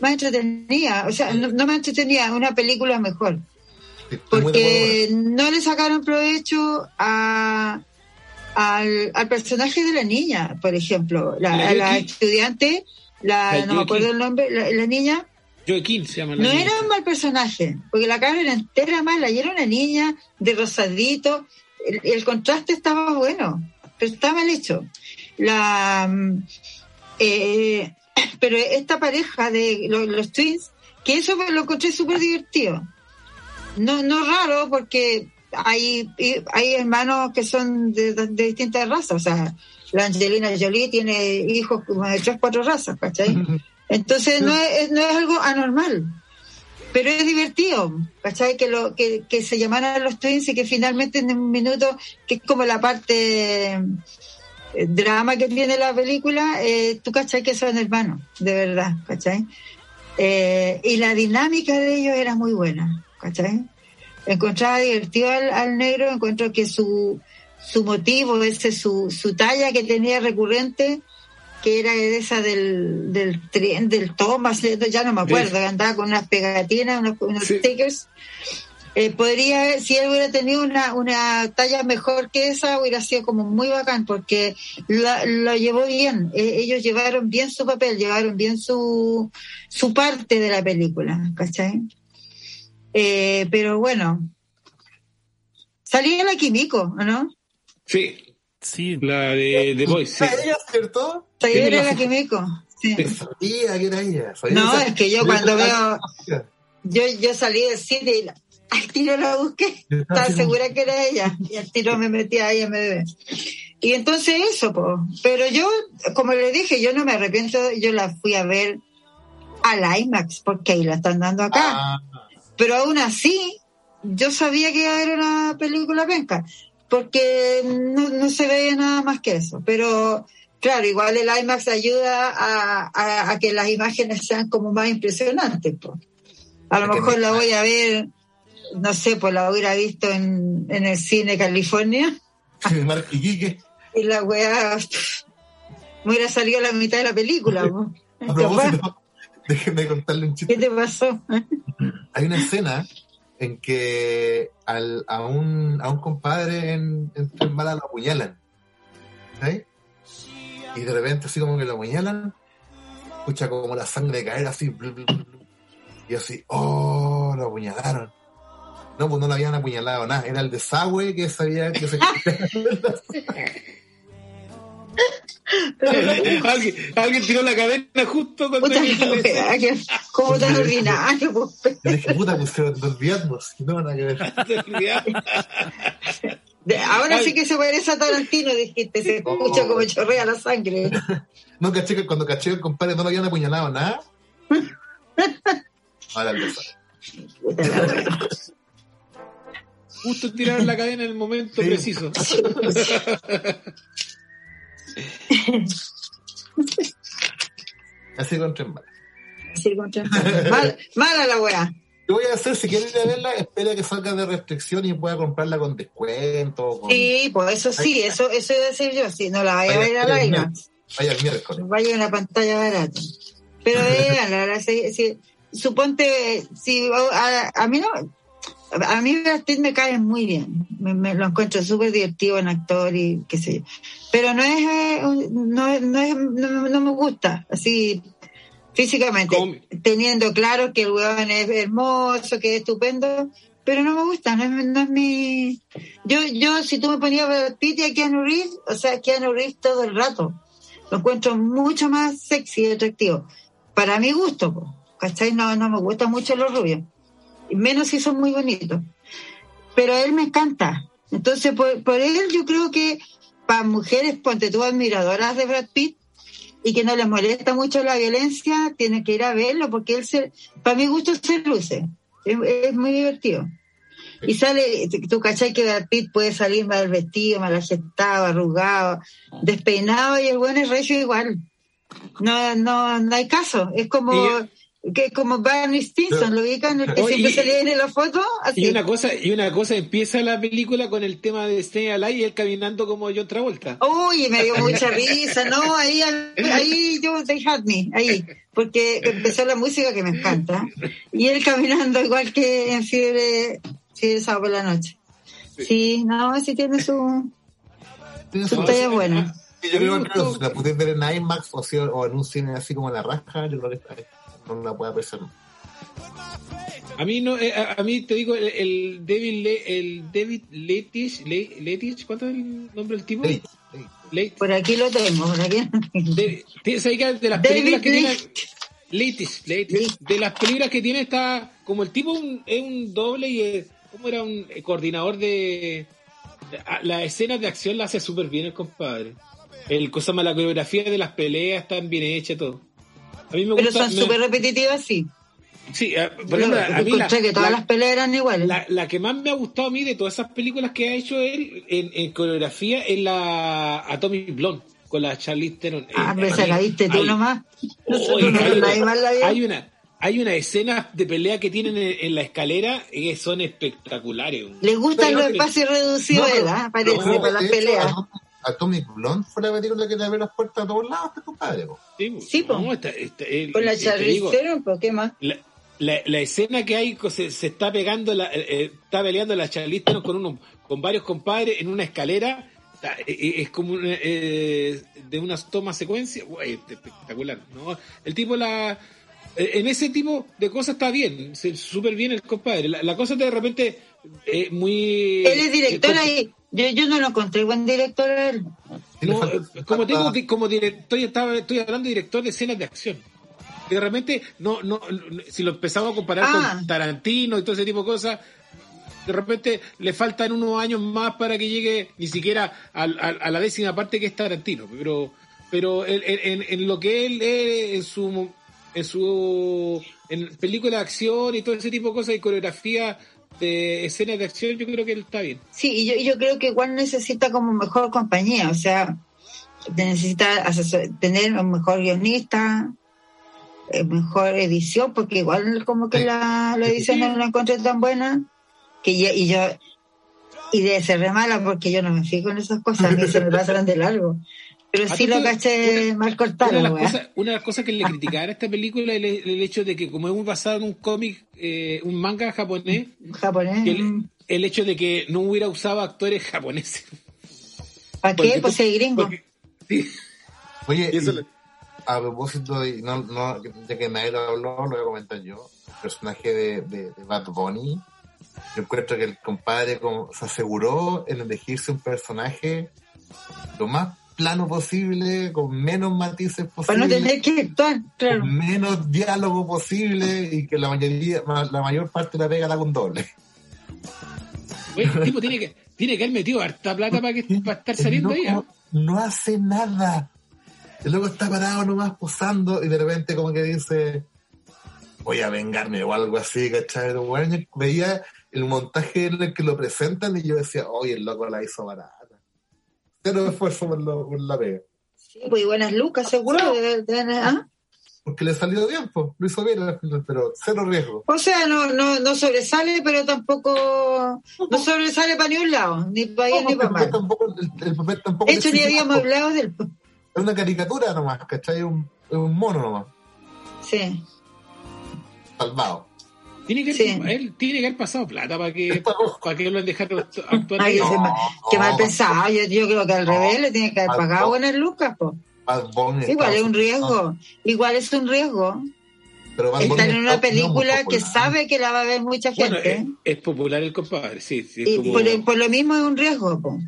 más entretenida. O sea, no, no más entretenida, una película mejor porque no le sacaron provecho a, al, al personaje de la niña, por ejemplo, la, estudiante, la, no me acuerdo el nombre, la, la niña, Joaquín se llama la no niña. era un mal personaje, porque la cara era entera mala, y era una niña de rosadito, el, el contraste estaba bueno, pero está mal hecho. La, mm, eh, pero esta pareja de lo- los, twins, que eso me lo encontré súper divertido. No, no raro, porque hay, hay hermanos que son de, distintas razas, o sea, la Angelina Jolie tiene hijos de tres, cuatro razas, ¿cachai? Entonces no es, no es algo anormal, pero es divertido, ¿cachai? Que, lo, que, que se llamaran los twins y que finalmente en un minuto, que es como la parte eh, drama que tiene la película, eh, tú cachai que son hermanos, de verdad, ¿cachai? Eh, y la dinámica de ellos era muy buena, ¿cachai? Encontraba divertido al, al negro, encuentro que su, su motivo, ese su, su talla que tenía recurrente, que era esa del, del tren, del Thomas, ya no me acuerdo, Sí. que andaba con unas pegatinas, unos, unos Sí. stickers. Eh, podría, si él hubiera tenido una, una talla mejor que esa, hubiera sido como muy bacán, porque la- lo llevó bien. Eh, ellos llevaron bien su papel, llevaron bien su, su parte de la película, ¿cachai? Eh, pero bueno, salía la Kimiko, ¿o ¿no? Sí, Sí, la de The Voice. sí. ¿Era ella, cierto? Tiene la la- Kimiko. Sí. Sabía que era ella. No, esa- es que yo Yo cuando veo, yo, yo salí del cine y la- al tiro la busqué, Yo estaba segura que era ella, y al tiro me metí ahí a MDB. Y entonces eso, pues. Pero yo, como le dije, yo no me arrepiento, yo la fui a ver al IMAX, porque ahí la están dando acá. Ah, Pero aún así, yo sabía que iba a haber una película penca, porque no, no se veía nada más que eso. Pero claro, igual el IMAX ayuda a, a- a que las imágenes sean como más impresionantes. po. A lo mejor me- la voy a ver, no sé, pues la hubiera visto en, en el cine California y la weá me hubiera salido la mitad de la película. po. A propósito, déjenme contarle un ¿Qué chiste. te pasó? Hay una escena en que al, a, un, a un compadre en, en Bala lo apuñalan. ¿sí? Y de repente, así como que lo apuñalan, escucha como la sangre caer así. blu, blu, blu, blu. Y así, oh, lo apuñalaron. No, pues no lo habían apuñalado nada. Era el desagüe que sabía que se. alguien, alguien tiró la cadena justo cuando Puta que- ¿Cómo tan ordinario? Yo dije, puta, pusieron dos viatmos. Y no, nada que ver. De- Ahora Ay. sí que se parece a Tarantino, dijiste, se escucha como chorrea la sangre. No caché que cuando caché el compadre no lo habían apuñalado nada. Ahora. Justo tiraron la cadena en el momento Sí. preciso. Así con Tren Bala. así contra Mal- mala la weá. ¿Qué voy a hacer? Si quieres ir a verla, espera que salga de restricción y pueda comprarla con descuento. Con... Sí, pues eso sí, eso, eso iba a decir yo, si no la vaya a ver a la. Vaya el miércoles. vaya a una pantalla barata. Pero vean, la verdad, si, si- suponte, si a, a mí no, a mí Brad Pitt me cae muy bien, me, me lo encuentro súper divertido en actor y qué sé yo. Pero no es, eh, no, es- no, es, no, no me gusta, así físicamente, teniendo claro que el weón es hermoso, que es estupendo, pero no me gusta, no es, no es mi... Yo, yo, si tú me ponías Brad Pitt y a Keanu Reeves, o sea, Keanu Reeves todo el rato, lo encuentro mucho más sexy y atractivo. Para mi gusto, po, ¿cachai? No, no me gustan mucho los rubios. Menos si son muy bonitos. Pero a él me encanta. Entonces, por, por él yo creo que para mujeres, ponte tú admiradoras de Brad Pitt, y que no les molesta mucho la violencia, tienen que ir a verlo, porque él se, para mi gusto se luce. Es, muy divertido. Y sale, tú cachai que Brad Pitt puede salir mal vestido, mal agestado, arrugado, despeinado, y el bueno es recio igual. No, no, no hay caso. Es como, que es como Barney Stinson, lo ubican, el que siempre y- se le viene la foto, así. Y una cosa, y una cosa empieza la película con el tema de Stay Alive y él caminando como John Travolta. Uy, me dio mucha risa, ¿no? Ahí, ahí yo, they had me, ahí, porque empezó la música que me encanta, y él caminando igual que en fiebre, fiebre sábado por la noche. Sí, no, sí tiene su, Tiene su talla buena. Sí, yo creo que si la pudiste ver en IMAX o, si- o en un cine así como La Raja, yo creo que está- la puede apreciar. A mí no, eh, a, a mí te digo, el, el David, Le- el David Letich, Le- Letich, ¿cuánto es el nombre del tipo? Por aquí lo tengo, por aquí. de, de- de las David películas que tiene de las películas que tiene está como el tipo un- es un doble y es, como era un eh, coordinador de las escenas de acción la hace súper bien el compadre. El cosa más la coreografía de las peleas están bien hecha todo a mí me Pero gusta son me- súper repetitivas, sí. sí eh, por ejemplo a mí la, que todas la- las peleas eran iguales. la- la que más me ha gustado a mí de todas esas películas que ha hecho él en, en coreografía es la Atomic Blonde con la Charlize Theron ah, Eh, a se la diste tú hay- nomás. No, hay, nadie más la vio. hay una hay una escena de pelea que tienen en, en la escalera que son espectaculares. güey. Le gustan Pero los espacios reducidos, No, pero- ¿verdad? Parece, No, para las peleas. Atomic- Atomic Blonde fue la película que te abrió las puertas a todos lados, este compadre. po. Sí. Sí, po. No, esta- esta- el- Con la Theron, ¿por qué más? la, la- la escena que hay se, se está pegando la, eh, eh, está peleando la Charlize Theron con uno con varios compadres en una escalera está- eh, eh, es como una, eh, de una toma secuencia güey, espectacular ¿no? el tipo la en ese tipo de cosas está bien súper bien el compadre la, la cosa de repente eh, muy Él es director eh, ahí. Yo, yo no lo encontré buen director a no, eh, como tengo como director estaba estoy hablando de director de escenas de acción de repente no no no- si lo empezamos a comparar Ah. con Tarantino y todo ese tipo de cosas de repente le faltan unos años más para que llegue ni siquiera al- al- a, la décima parte que es Tarantino pero pero en, en- en lo que él es en su en su en película de acción y todo ese tipo de cosas y coreografía de escenas de acción yo creo que él está bien Sí, y yo, y yo creo que igual necesita como mejor compañía, o sea, necesita asesor- tener un mejor guionista, eh, mejor edición, porque igual como que la, la edición no la encontré tan buena, que yo, y yo, y debe ser re mala porque yo no me fijo en esas cosas, a mí se me pasan de largo. Pero Ah, sí tú lo te- caché mal cortado, Una de, las cosas, una de las cosas que le criticaban a esta película es el, el hecho de que como es muy basado en un cómic, eh, un manga japonés, japonés. que el, el hecho de que no hubiera usado actores japoneses. ¿Para qué? Pues si hay gringo. porque- sí, Oye, y eso y le- a propósito, de, no, no, ya que nadie lo habló, lo voy a comentar yo. El personaje de, de, de Bad Bunny. Yo encuentro que el compadre como, se aseguró en elegirse un personaje lo más plano posible, con menos matices Para no tener que actuar, claro. con menos diálogo posible y que la mayoría, la mayor parte de la pega la con doble. El tipo tiene que, tiene que haber metido harta plata para, que, para estar saliendo no, ahí. ¿eh? no hace nada. Y luego está parado nomás posando y de repente como que dice voy a vengarme o algo así, ¿cachai? Pero bueno, veía el montaje en el que lo presentan y yo decía, oye, el loco la hizo barata. Cero esfuerzo por, lo- por la pega. Sí, pues y buenas lucas, seguro. de- de- ¿ah? porque le salió bien, pues, lo hizo bien, pero cero riesgo. O sea, no, no, no sobresale, pero tampoco no sobresale para ni un lado, ni para bien ni para mal. Tampoco, el, papel tampoco de hecho, ni habíamos hablado del... Es una caricatura nomás, ¿cachai? Es un, es un mono nomás. Sí. Salvado. Tiene que, Sí. él tiene que haber pasado plata para que, para que lo han dejado actuar. Ay, bien. ese ma- qué mal pensado. Yo, yo creo que al No. revés le tiene que haber pagado buenas lucas, po. Igual es un riesgo. Igual es un riesgo. pero Estar en una película que popular. sabe que la va a ver mucha Bueno, gente. es, es popular el compadre, sí. sí es y como- por, por lo mismo es un riesgo, po.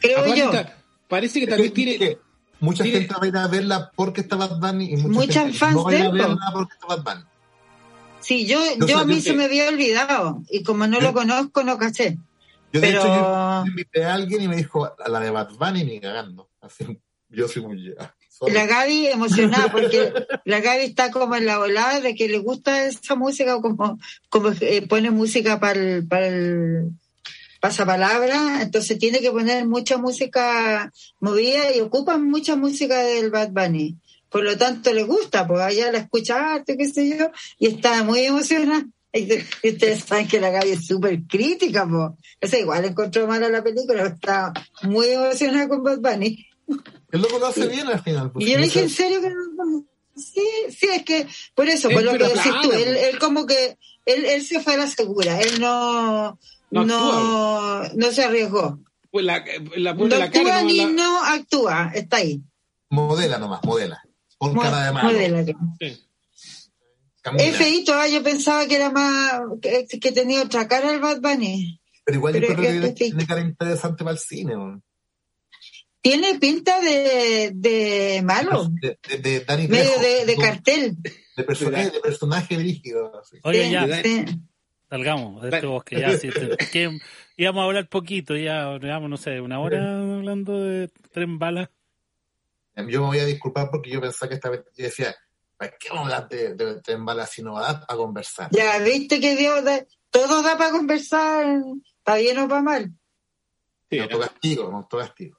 Creo Aparte yo. está- parece que también tiene. que mucha tiene- gente va a ir a verla porque está Bad Bunny y mucha Muchas gente fans no va a ir a de él, po. verla porque está Bad Bunny. Sí, yo, Yo yo a mí se me había olvidado. Y como no lo conozco, no caché. Yo de Pero- hecho yo invité a alguien y me dijo a la de Bad Bunny ni cagando. Así, yo soy muy sorry. La Gaby emocionada porque la Gaby está como en la volada de que le gusta esa música, como, como eh, pone música para el, para el pasapalabra, entonces tiene que poner mucha música movida y ocupan mucha música del Bad Bunny. Por lo tanto, le gusta, pues allá la escucha arte, qué sé yo, y está muy emocionada. Y ustedes saben que la Gaby es súper crítica, pues. Igual encontró mala la película, pero está muy emocionada con Bad Bunny. El loco lo hace bien al final. pues, Y yo le dije. ¿en serio que no? Sí, sí, es que por eso, Él por lo que decís tú, pues. él, él como que, él, él se fue a la segura, él no, No no, no, se arriesgó. Pues la, la No pone la actúa cara. ni no la- no actúa, está ahí. Modela nomás, modela. Con Mo- cara de malo. modela. Sí. camina. Es feíto, ah, yo pensaba que era más, que, que tenía otra cara el Bad Bunny. Pero igual pero yo creo que que tiene cara interesante para el cine. weón. Tiene pinta de, de malo, De, de, de Danny medio Trejo, de, de de- cartel. de personaje, de personaje brígido. así. Oye, Sí, ya, sí. salgamos de este bosque. Ya, sí, te- que íbamos a hablar poquito, ya llevamos, no sé, una hora hablando de tren bala. Yo me voy a disculpar porque yo pensaba que esta vez yo decía, ¿para qué vamos a hablar de, de, de Tren Bala si no va a dar a conversar? Ya, viste que Dios da, todo da para conversar, para bien o para mal. Sí, Me autocastigo, me autocastigo.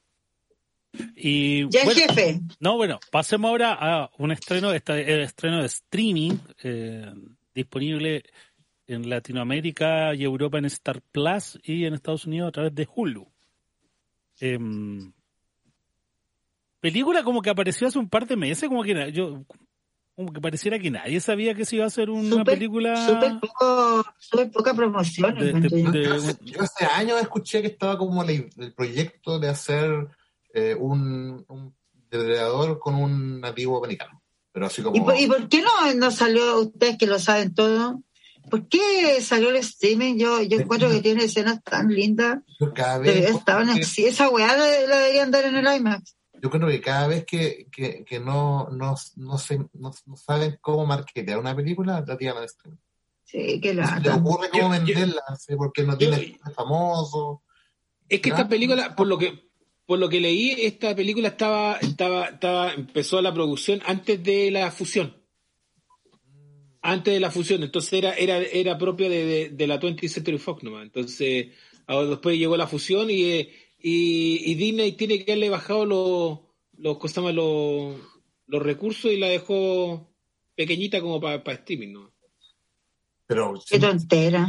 Y Ya bueno, jefe. No, bueno, pasemos ahora a un estreno, este, el estreno de streaming eh, disponible en Latinoamérica y Europa en Star Plus y en Estados Unidos a través de Hulu. Em, película como que apareció hace un par de meses, como que yo como que pareciera que nadie sabía que se iba a hacer una película Súper poco, súper poca promoción. de- de- yo. de- Yo hace, yo hace años escuché que estaba como la- el proyecto de hacer eh, un, un depredador con un nativo americano. Pero así como... ¿Y, por, y por qué no, no salió, ustedes que lo saben todo? ¿Por qué salió el streaming? Yo, yo encuentro que tiene escenas tan lindas. yo cada vez... Esa weá la, la deberían dar en el IMAX. Yo creo que cada vez que, que, que no, no, no, se, no, no saben cómo marketear una película, la tiran al streaming. Sí, que se le la. ocurre cómo Yo- yo- venderla, ¿sí? porque no yo- tiene famosos. Es que esta película, por lo que por lo que leí, esta película estaba, estaba, estaba, empezó la producción antes de la fusión. Antes de la fusión, entonces era, era, era propia de, de, de la 20th Century Fox nomás. Entonces, ahora después llegó la fusión y, eh, y, y Disney tiene que haberle bajado los, los, ¿cómo se llama? los, los recursos y la dejó pequeñita como para streaming, ¿no? Pero Qué tontera.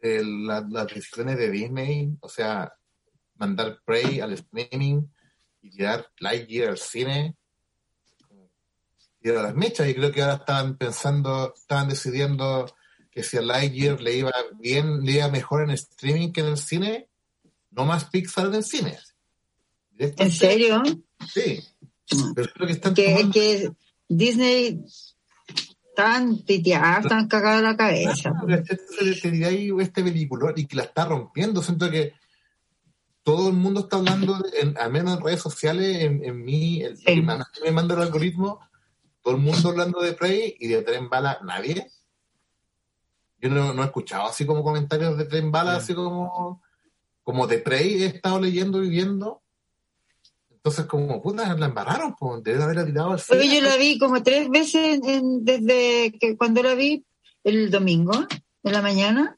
el- la- las decisiones de Disney, o sea, mandar Prey al streaming y tirar Lightyear al cine, y a las mechas, y creo que ahora estaban pensando, estaban decidiendo que si a Lightyear le iba bien, le iba mejor en streaming que en el cine, no más Pixar en el cine. ¿En serio? Sí. Pero creo que están Que, tomando- que Disney tan piteadas, tan cagada la cabeza. Este este película y que la está rompiendo. Siento que todo el mundo está hablando, en, al menos en redes sociales, en, en mí, el, Sí. que me, manda el algoritmo, todo el mundo hablando de Prey y de Tren Bala, nadie. Yo no, no he escuchado así como comentarios de Tren Bala, Mm. así como, como de Prey he estado leyendo y viendo. Entonces, como, puta, la embarraron, pues, deben haberla tirado al Porque yo la vi como tres veces en- desde que cuando la vi el domingo, en la mañana,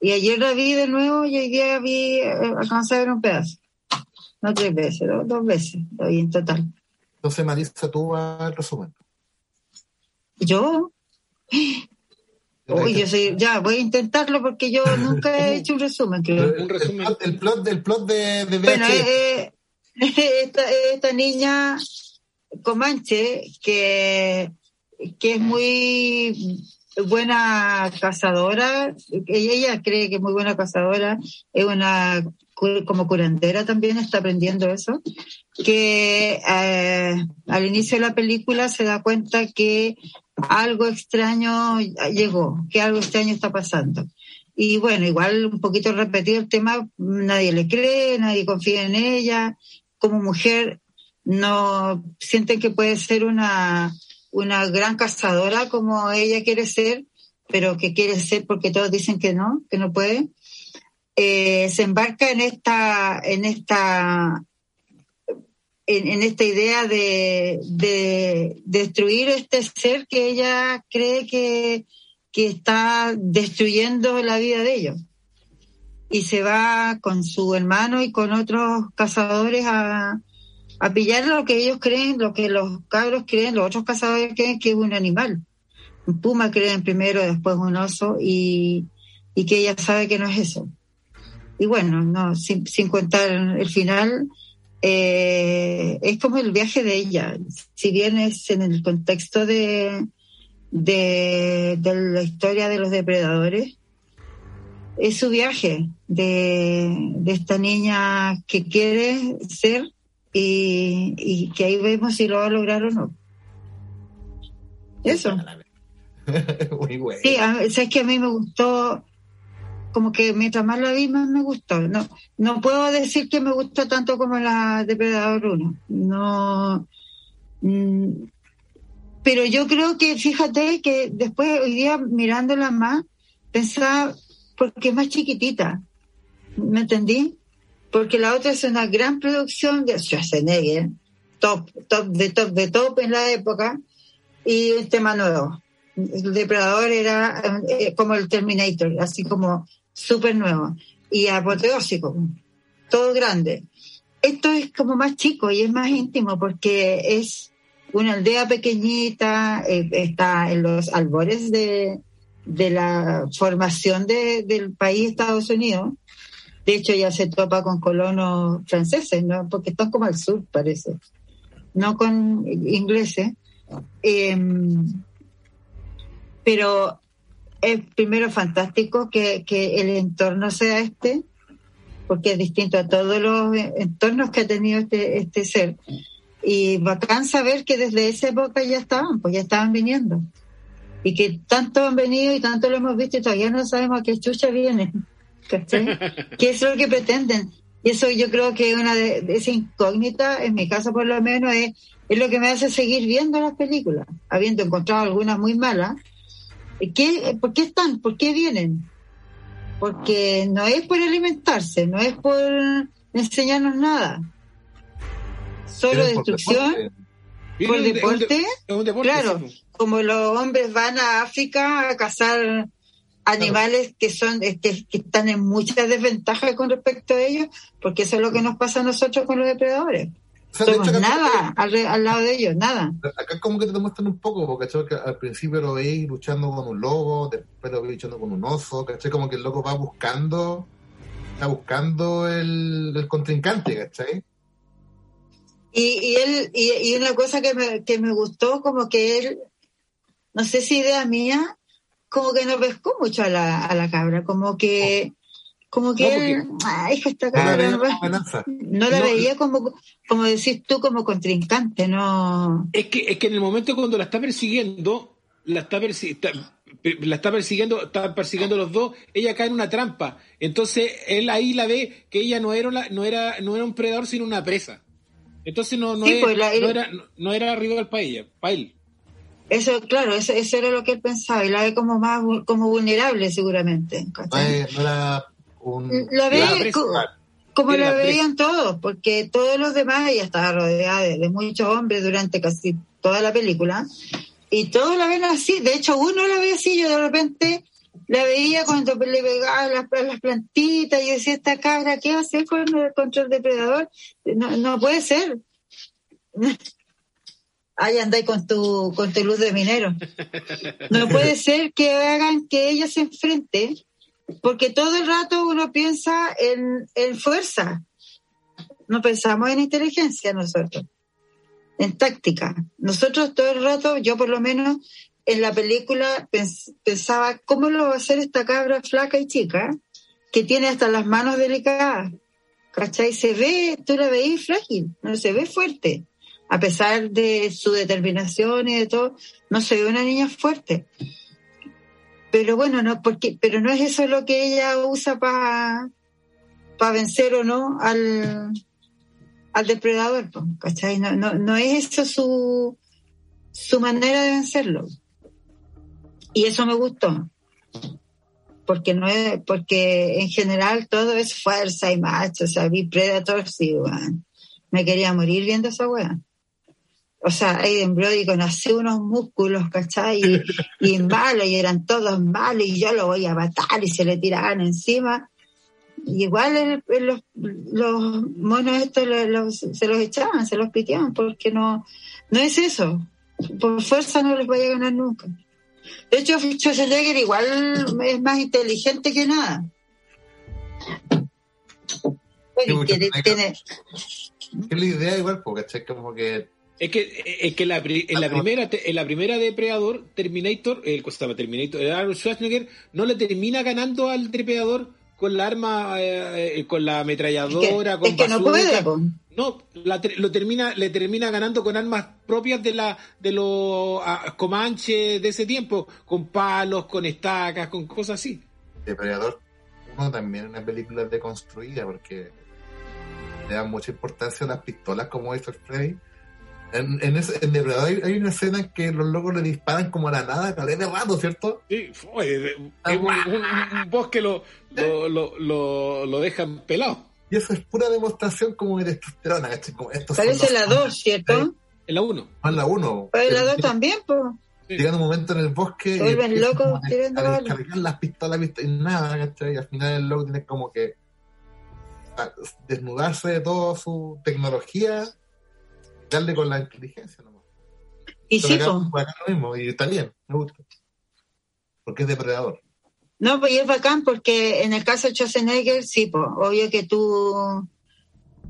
y ayer la vi de nuevo y hoy día vi, eh, alcancé a ver un pedazo. No tres veces, dos, dos veces, la vi en total. Entonces, Marisa, tú vas al resumen. ¿Yo? Uy, yo soy, ya, voy a intentarlo porque yo nunca he hecho un resumen, creo. Un resumen. El, el plot, el plot de, de Bueno, eh, eh, esta, esta niña Comanche, que, que es muy buena cazadora, ella, ella cree que es muy buena cazadora, es una como curandera también, está aprendiendo eso, que eh, al inicio de la película se da cuenta que algo extraño llegó, que algo extraño está pasando. Y bueno, igual un poquito repetido el tema, nadie le cree, nadie confía en ella, como mujer no sienten que puede ser una, una gran cazadora como ella quiere ser, pero que quiere ser porque todos dicen que no, que no puede. Eh, se embarca en esta, en esta, en, esta idea de, de destruir este ser que ella cree que, que está destruyendo la vida de ellos. Y se va con su hermano y con otros cazadores a, a pillar lo que ellos creen, lo que los cabros creen, los otros cazadores creen que es un animal. Un puma creen primero, después un oso, y, y que ella sabe que no es eso. Y bueno, no, sin contar el final, eh, es como el viaje de ella. Si bien es en el contexto de, de, de la historia de los depredadores, es su viaje de, de esta niña que quiere ser y, y que ahí vemos si lo va a lograr o no. Eso. Muy bueno. Sí, a, sabes que a mí me gustó, como que mientras más la vi, más me gustó. No, no puedo decir que me gustó tanto como la Depredador 1. No. mm, pero yo creo que, fíjate que después, hoy día, mirándola más, pensaba, porque es más chiquitita. ¿Me entendí? Porque la otra es una gran producción de Schwarzenegger, top, top, de top, de top en la época, y un tema nuevo. El Depredador era eh, como el Terminator, así como súper nuevo y apoteósico, todo grande. Esto es como más chico y es más íntimo porque es una aldea pequeñita, eh, está en los albores de, la formación de, del país Estados Unidos. De hecho, ya se topa con colonos franceses, ¿no? Porque están como al sur, parece. No con ingleses. Eh, pero es primero fantástico que, que el entorno sea este, porque es distinto a todos los entornos que ha tenido este, este ser. Y bacán saber que desde esa época ya estaban, pues ya estaban viniendo. Y que tanto han venido y tanto lo hemos visto y todavía no sabemos a qué chucha vienen. ¿Cachai? ¿Qué es lo que pretenden? Y eso yo creo que una de, de esa incógnita, en mi caso por lo menos, es, es lo que me hace seguir viendo las películas, habiendo encontrado algunas muy malas. ¿Qué, ¿Por qué están? ¿Por qué vienen? Porque no es por alimentarse, no es por enseñarnos nada. Solo por destrucción, por un deporte. es un deporte, Claro, sí, po. como los hombres van a África a cazar animales que son que, que están en mucha desventaja con respecto a ellos, porque eso es lo que nos pasa a nosotros con los depredadores. O sea, hecho, nada al, re- al lado de ellos, nada. Acá como que te demuestran un poco, porque ¿cachai? Que al principio lo veis luchando con un lobo, después lo veis luchando con un oso, ¿cachai? Como que el loco va buscando, está buscando el, el contrincante, ¿cachai? Y, y él y, y una cosa que me, que me gustó, como que él, no sé si idea mía, como que no pescó mucho a la, a la cabra, como que como que No, porque- él, ay, que No la cabra veía no, la No, veía como, como decís tú, como contrincante, no. Es que, es que en el momento cuando la está persiguiendo, la está, persi- está- la está persiguiendo, está persiguiendo los dos, ella cae en una trampa. Entonces él ahí la ve que ella no era, la- no era, no era un predador, sino una presa. Entonces no, no, Sí, es- pues, la- no era, no, era rival para ella, para él. Eso, claro, eso, eso era lo que él pensaba, y la ve como más como vulnerable seguramente. No, no era un... Ve como la presa. veían todos, porque todos los demás, ella estaba rodeada de, de muchos hombres durante casi toda la película, y todos la ven así, de hecho uno la ve así, yo de repente la veía cuando le pegaba las, las plantitas, y yo decía, esta cabra, ¿qué va a hacer con el, contra el depredador? No, no puede ser. ahí andáis con tu, con tu luz de minero. No puede ser que hagan que ella se enfrente, porque todo el rato uno piensa en, en fuerza. No pensamos en inteligencia nosotros, en táctica. Nosotros todo el rato, yo por lo menos en la película pensaba, ¿cómo lo va a hacer esta cabra flaca y chica que tiene hasta las manos delicadas? ¿Cachai? Se ve, tú la veís frágil, no se ve fuerte a pesar de su determinación y de todo, no se ve una niña fuerte. Pero bueno, no, porque, pero no es eso lo que ella usa para para vencer o no al, al depredador, ¿cachai? No, no, no es eso su, su manera de vencerlo. Y eso me gustó. Porque no es, porque en general todo es fuerza y macho, o sea, vi Predator, sí, Me quería morir viendo esa weá o sea, Aiden Brody conoció unos músculos, ¿cachai? Y, y malos, y eran todos malos, y yo lo voy a matar, y se le tiraban encima. igual los, los monos estos se los echaban, se los piteaban, porque no, no es eso. Por fuerza no les vaya a ganar nunca. De hecho, Schwarzenegger igual es más inteligente que nada. Bueno, tiene... Es la idea igual, porque como que es que, es que la, en, la primera, en la primera Depredador, Terminator, el estaba Terminator, el Arnold Schwarzenegger no le termina ganando al Depredador con la arma, eh, eh, con la ametralladora, con es no, puede, no lo termina, le termina ganando con armas propias de la de los comanches de ese tiempo, con palos, con estacas, con cosas así. Depredador uno también es una película deconstruida porque le da mucha importancia a las pistolas como hizo Freddy en, en, ese, en Depredador hay, hay, una escena en que los locos le disparan como a la nada, calé de rato, ¿cierto? Sí, fue, ah, un, un, un, bosque lo, lo, lo, lo, dejan pelado. Y eso es pura demostración como de testosterona, Como estos Parece la 2, ¿cierto? En la 1. Ah, en la 1. en la 2 también, pues. Llega un momento en el bosque. Se vuelven locos tirando a, a descargar las pistolas y nada, ¿cachai? Y al final el loco tiene como que desnudarse de toda su tecnología darle con la inteligencia nomás. Y sí, lo mismo, y está bien, me gusta. Porque es depredador. No, pues y es bacán porque en el caso de Schwarzenegger, sí, pues, obvio que tú,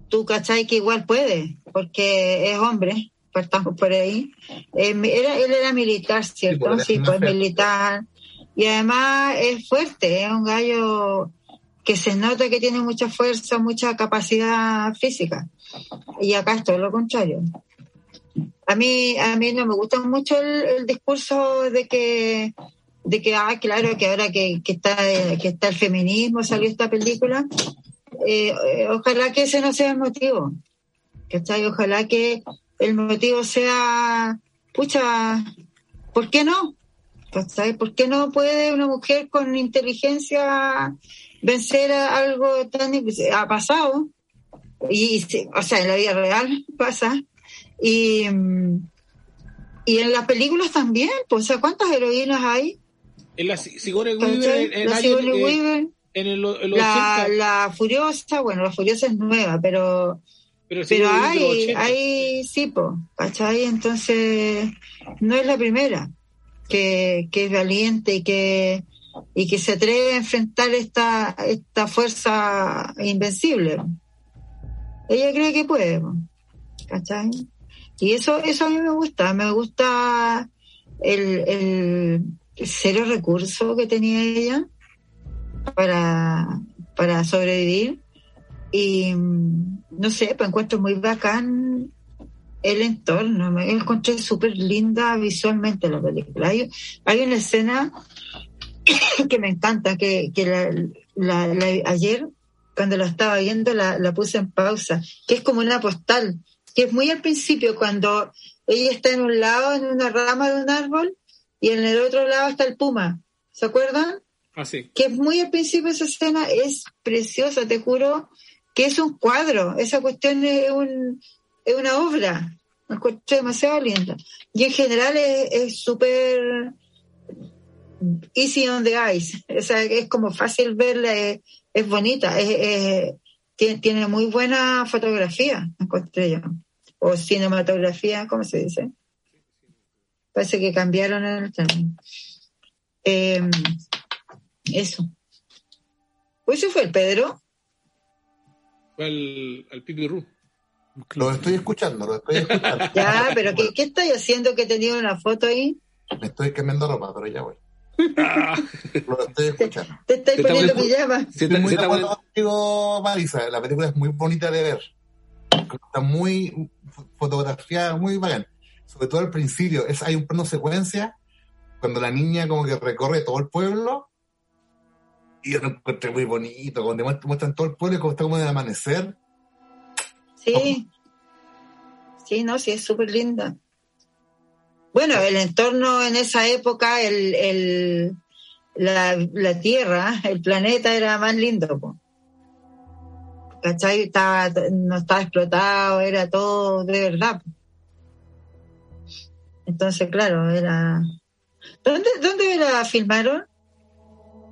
tú cachai que igual puede, porque es hombre, estamos por ahí. Eh, era, él era militar, ¿cierto? Sí, pues, pues militar. Y además es fuerte, es un gallo que se nota que tiene mucha fuerza, mucha capacidad física. Y acá es todo lo contrario. A mí, a mí no me gusta mucho el, discurso de que, de que, ah, claro, que ahora que, que, está, que está el feminismo, salió esta película, eh, ojalá que ese no sea el motivo. ¿Cachai? Ojalá que el motivo sea, pucha, ¿por qué no? ¿Cachai? ¿Por qué no puede una mujer con inteligencia vencer a algo tan ha pasado y o sea en la vida real pasa. Y y en las películas también pues o sea cuántas heroínas hay en la Sigourney Weaver en, la Sigourney Weaver. en el, la, la, Furiosa bueno la Furiosa es nueva pero pero, pero hay hay sí po ¿cachai? entonces no es la primera que, que es valiente y que y que se atreve a enfrentar esta, esta fuerza invencible. Ella cree que puede, ¿cachai? Y eso, eso a mí me gusta, me gusta el, el, cero recurso que tenía ella para, para sobrevivir. Y no sé, pues encuentro muy bacán el entorno, me encontré súper linda visualmente la película. Hay, hay una escena que me encanta, que, que la, ayer cuando la estaba viendo la, la, puse en pausa, que es como una postal, que es muy al principio cuando ella está en un lado, en una rama de un árbol, y en el otro lado está el puma. ¿Se acuerdan? Así. Ah, que es muy al principio esa escena, es preciosa, te juro que es un cuadro, esa cuestión es, un, es una obra, me encuentro demasiado linda. Y en general es súper easy on the eyes. O sea, es como fácil verla, es, bonita, es, tiene, muy buena fotografía, encontré yo. O cinematografía, ¿cómo se dice? Parece que cambiaron el término. Eh, eso. Pues ese fue el Pedro. Fue al, al Pipi Ru. Lo estoy escuchando, lo estoy escuchando. Ya, pero ¿qué, qué estáis haciendo que tenía una foto ahí? Me estoy cambiando ropa, pero ya voy. Ah, Lo estoy escuchando. Te estáis Se está poniendo poniendo- pijama. se está- muy se está acuerdo contigo, Marisa. La película es muy bonita de ver. Está muy fotografiada, muy bacán. Sobre todo al principio. Es, hay un plano secuencia cuando la niña como que recorre todo el pueblo. Y yo lo encontré muy bonito. Cuando muest- muestran todo el pueblo y como está como de amanecer. Sí. Sí, no, sí, es súper linda. Bueno, el entorno en esa época, el, el, la, la Tierra, el planeta era más lindo. po. ¿Cachai? Estaba, no estaba explotado, era todo de verdad. po. Entonces, claro, era... ¿Dónde, dónde la filmaron?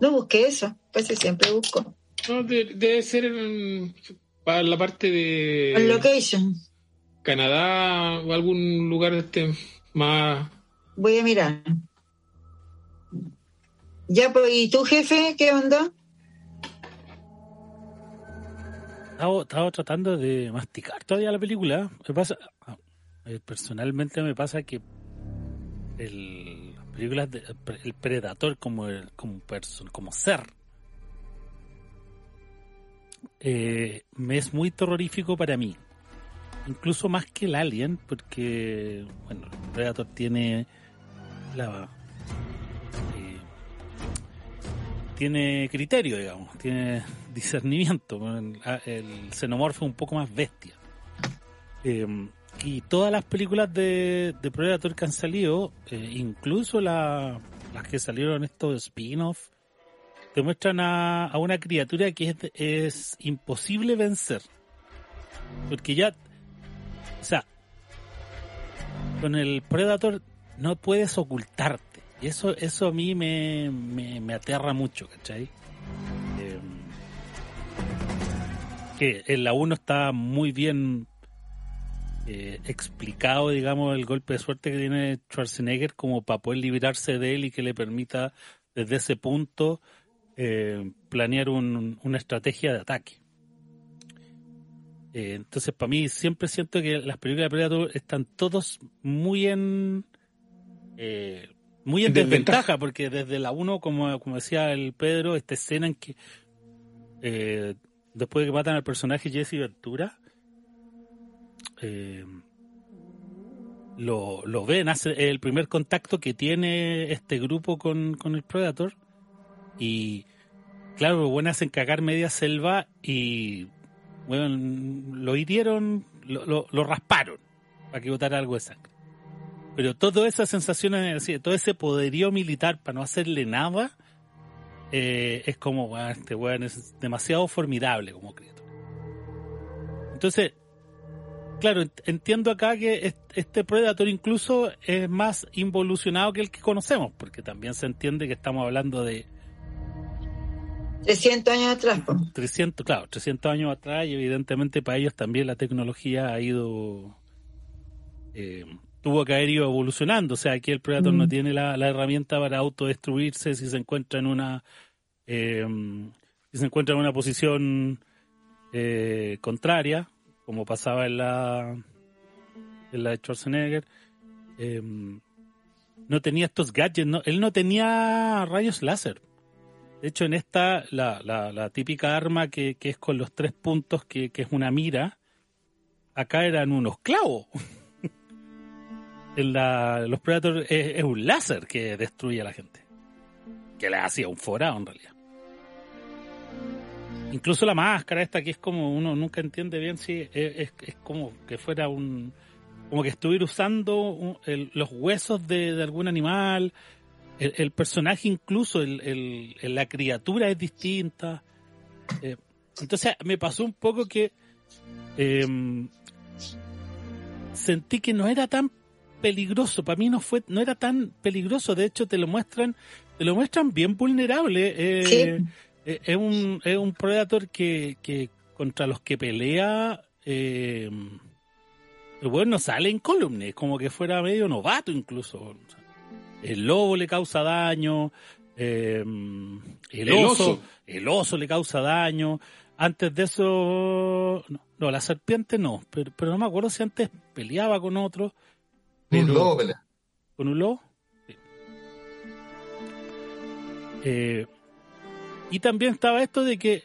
No busqué eso, pues sí, siempre busco. no, de- debe ser en- para la parte El de location, Canadá o algún lugar este más. voy a mirar. Ya, pues, ¿y tu jefe qué onda? Estaba, estaba tratando de masticar todavía la película. Me pasa, ah, eh, personalmente me pasa que el, las películas de, el Predator como el, como person, como ser eh, me es muy terrorífico para mí. Incluso más que el Alien, porque bueno, el Predator tiene la eh, tiene criterio, digamos, tiene discernimiento. El, el xenomorfo es un poco más bestia. Eh, y todas las películas de, de Predator que han salido, eh, incluso la- las que salieron estos spin-off, te muestran a, una criatura que es, es imposible vencer. Porque ya, o sea, con el Predator no puedes ocultarte. Y eso, eso a mí me, me, aterra mucho, ¿cachai? Eh, que en la 1 está muy bien eh, explicado, digamos, el golpe de suerte que tiene Schwarzenegger como para poder librarse de él y que le permita desde ese punto eh, planear un- una estrategia de ataque. Eh, entonces, para mí, siempre siento que las películas de Predator están todos muy en. eh, muy en En desventaja, porque desde la 1, como, como decía el Pedro, esta escena en que eh, después de que matan al personaje Jesse Ventura, lo, lo ven, hace el primer contacto que tiene este grupo con, con el Predator. Y claro, bueno, hacen cagar media selva y bueno, lo hirieron, lo, lo, lo rasparon para que botara algo de sangre. Pero todas esas sensaciones, así, todo ese poderío militar para no hacerle nada, eh, es como, "Guau, este weón es demasiado formidable como criatura. Entonces, claro, ent- entiendo acá que est- este Predator incluso es más involucionado que el que conocemos, porque también se entiende que estamos hablando de 300 años atrás, po. 300, claro, 300 años atrás y evidentemente para ellos también la tecnología ha ido, eh, tuvo que haber ido evolucionando. O sea, aquí el Predator Mm. no tiene la, la herramienta para autodestruirse si se encuentra en una, eh, si se encuentra en una posición eh, contraria, como pasaba en la, en la de Schwarzenegger. Eh, no tenía estos gadgets, no, él no tenía rayos láser. De hecho, en esta, la, la, la típica arma que, es con los tres puntos, que, es una mira, acá eran unos clavos. en la, los Predators es, un láser que destruye a la gente. Que le hacía un forado en realidad. Incluso la máscara esta que es como uno nunca entiende bien si es, es, como que fuera un... Como que estuviera usando el- los huesos de algún animal. El, el personaje incluso, el, el- la criatura es distinta. Eh, entonces me pasó un poco que eh, sentí que no era tan peligroso. Para mí no fue, no era tan peligroso. De hecho, te lo muestran, te lo muestran bien vulnerable. Eh, Sí. eh, es un, es un Predator que, que contra los que pelea eh, es el weón no sale en columna, como que fuera medio novato incluso. El lobo le causa daño, eh, el, El oso, oso. el oso le causa daño. Antes de eso, no, no, la serpiente no, pero, pero no me acuerdo si antes peleaba con otro. Un Pero- lobo pelea. ¿Con un lobo? Sí. Eh, y también estaba esto de que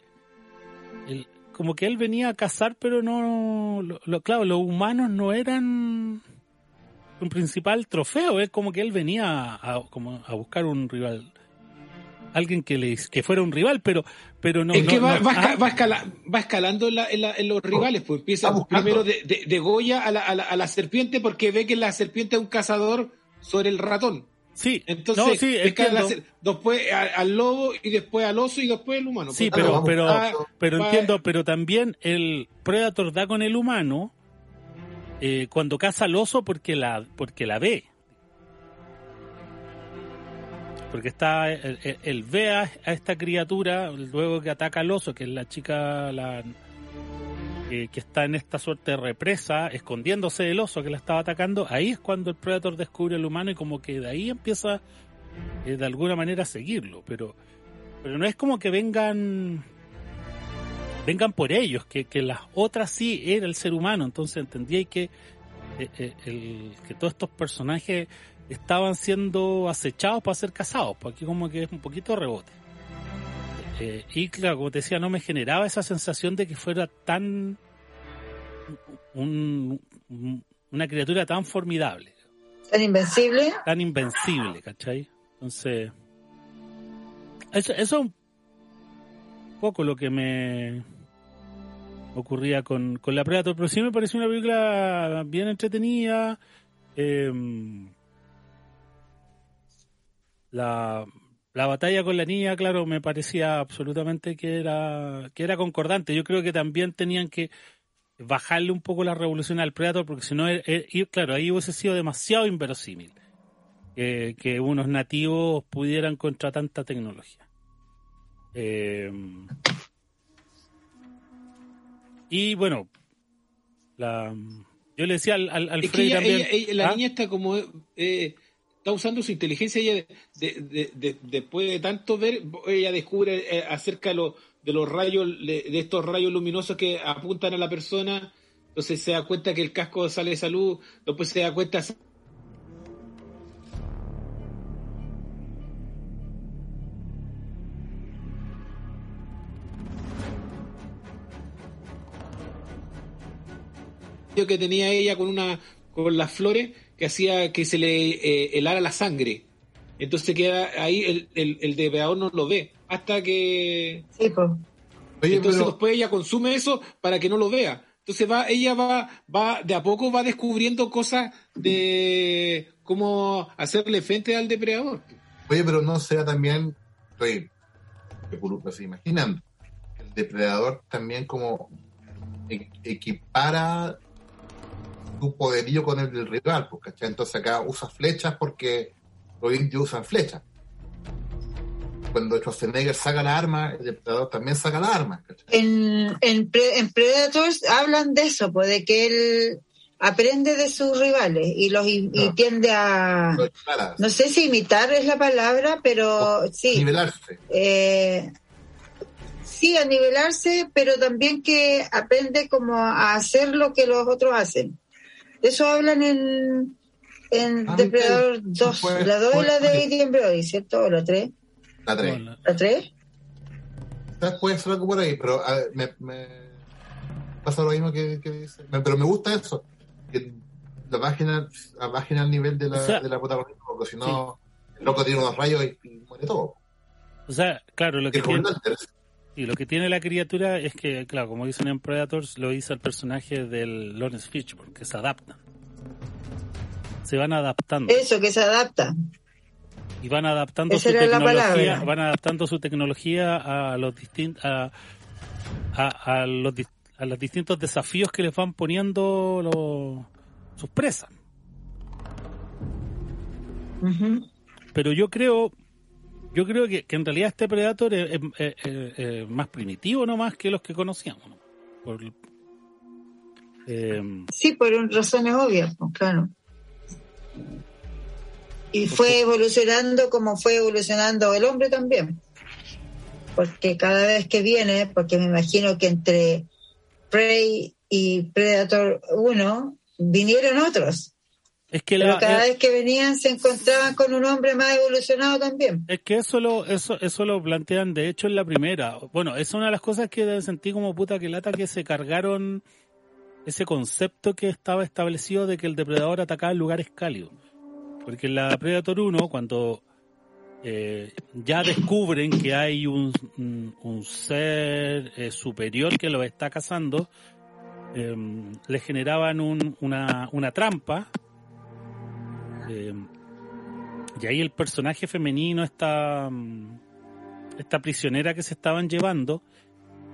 el- como que él venía a cazar, pero no, lo- lo- claro, los humanos no eran un principal trofeo, es como que él venía a, como a buscar un rival, alguien que le que fuera un rival, pero pero no. es no- que va, no- va, esca- ah, va escala- va escalando en, la- en la- en los rivales, pues empieza primero de, de, de Goya a la, a, la, a la serpiente porque ve que la serpiente es un cazador sobre el ratón. sí, Entonces, no, sí, la después a- al lobo y después al oso y después al humano. Sí, Pues, pero, pero, pero entiendo, pero también el Predator da con el humano eh, cuando caza al oso porque la, porque la ve. Porque está, él, ve a, esta criatura luego que ataca al oso, que es la chica que está en esta suerte de represa, escondiéndose del oso que la estaba atacando. Ahí es cuando el Predator descubre al humano y como que de ahí empieza eh, de alguna manera a seguirlo. Pero, pero no es como que vengan vengan por ellos, que, que las otras sí era el ser humano, entonces entendía que, eh, eh, el- que todos estos personajes estaban siendo acechados para ser cazados, pues aquí como que es un poquito rebote. Eh, y claro, como te decía, no me generaba esa sensación de que fuera tan un- un- una criatura tan formidable, Tan invencible. tan invencible, ¿cachai? Entonces, eso, eso es un poco lo que me ocurría con, con la Predator, pero sí me pareció una película bien entretenida. eh, la, la batalla con la niña, claro, me parecía absolutamente que era, que era concordante. Yo creo que también tenían que bajarle un poco la revolución al Predator, porque si no, eh, eh, claro, ahí hubiese sido demasiado inverosímil que, que unos nativos pudieran contra tanta tecnología. Eh, y bueno, la, yo le decía al, al, al Es que Freddy ella- también. ella- ella- la ¿ah? niña está como eh, está usando su inteligencia ella de- de- de- después de tanto ver ella descubre eh, acerca de, los de los rayos de, de estos rayos luminosos que apuntan a la persona entonces se da cuenta que el casco sale de salud después se da cuenta que tenía ella con una con las flores que hacía que se le eh, helara la sangre. Entonces queda ahí el, el, el depredador no lo ve hasta que Sí, pues. Oye, entonces pero después ella consume eso para que no lo vea. Entonces va ella va va de a poco va descubriendo cosas de cómo hacerle frente al depredador. Oye, pero no será también, estoy así, imaginando, el depredador también como equipara su poderío con el del rival, pues, ¿cachai? Entonces acá usa flechas porque los indios usan flechas. Cuando Schwarzenegger saca la arma, el depredador también saca la arma, ¿cachai? En, en, Pre- en Predators hablan de eso, pues de que él aprende de sus rivales y los y, tiende a no sé si imitar es la palabra, pero sí, nivelarse. eh, sí a nivelarse, pero también que aprende como a hacer lo que los otros hacen. Eso hablan en en Ah, Depredador ok. 2, Pues- la 2 y la de pues- Adrian Brody, ¿cierto? O la 3. La tres. No, la- ¿La 3? Quizás puede ser algo por ahí, pero a ver, me, me pasa lo mismo que, que dice. Me- pero me gusta eso, que la página, la página al nivel de la, O sea, de la protagonista, porque si no, el loco tiene unos rayos y, y muere todo. O sea, claro, lo que tiene, y lo que tiene la criatura es que, claro, como dicen en Predators, lo hizo el personaje del Lawrence Fishburne, que se adaptan. Se van adaptando. Eso, que se adapta. y van adaptando Esa su tecnología, van adaptando su tecnología a los distintos a, a, a los dis- a los distintos desafíos que les van poniendo los, sus presas. Pero yo creo yo creo que, que en realidad este Predator es, es- es- es- más primitivo no más que los que conocíamos. ¿no? Por- Eh, Sí, por razones obvias, pues, claro. Y fue evolucionando como fue evolucionando el hombre también. Porque cada vez que viene, porque me imagino que entre Prey y Predator 1 vinieron otros. Es que Pero la, cada es, vez que venían se encontraban con un hombre más evolucionado también. es que eso lo, eso, eso lo plantean de hecho en la primera. Bueno, es una de las cosas que sentí como puta que lata que se cargaron ese concepto que estaba establecido de que el depredador atacaba en lugares cálidos. Porque en la Predator 1, cuando eh, ya descubren que hay un, un- un ser eh, superior que lo está cazando, eh, le generaban un- una, una trampa. Eh, y ahí el personaje femenino, esta, esta prisionera que se estaban llevando,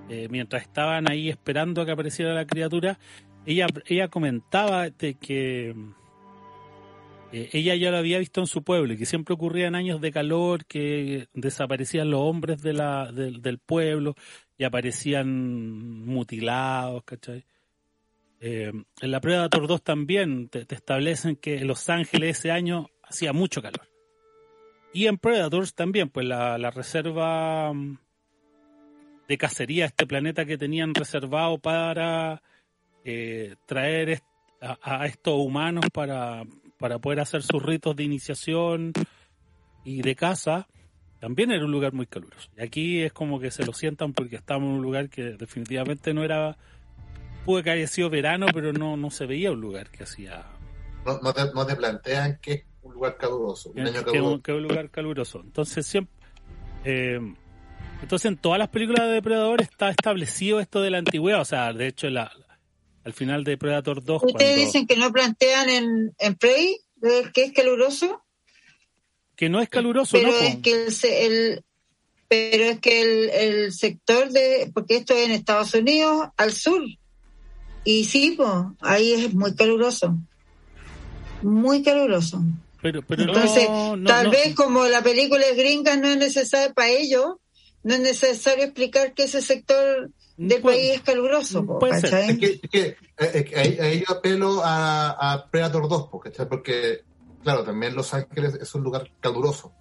eh, mientras estaban ahí esperando a que apareciera la criatura, ella, ella comentaba de que eh, ella ya lo había visto en su pueblo y que siempre ocurrían años de calor, que desaparecían los hombres del pueblo y aparecían mutilados, ¿cachai? Eh, en la Predator 2 también te, establecen que en Los Ángeles ese año hacía mucho calor. Y en Predators también, pues la, reserva mm, de cacería, este planeta que tenían reservado para eh, traer a estos humanos para, para poder hacer sus ritos de iniciación y de caza, también era un lugar muy caluroso. Y aquí es como que se lo sientan porque estamos en un lugar que definitivamente no era, pudo que haya sido verano, pero no, no se veía un lugar que hacía No, no, te, no te plantean que es un lugar caluroso, un que, año que un, caluroso. que un lugar caluroso. Entonces siempre, eh, entonces en todas las películas de Depredador está establecido esto de la antigüedad. O sea, de hecho la, al final de Predator 2 Ustedes cuando- dicen que no plantean en, en Prey eh, que es caluroso, que no es caluroso, pero ¿no? es que el, se- el- pero es que el, el sector de porque esto es en Estados Unidos al sur y sí pues ahí es muy caluroso muy caluroso Pero, pero entonces no, tal no- vez como la película es gringa no es necesario para ellos no es necesario explicar que ese sector del Puede- país es caluroso po, puede ser. Es que, es que, es que ahí, ahí yo apelo a, a Predator 2, porque, porque, claro, también Los Ángeles es un lugar caluroso.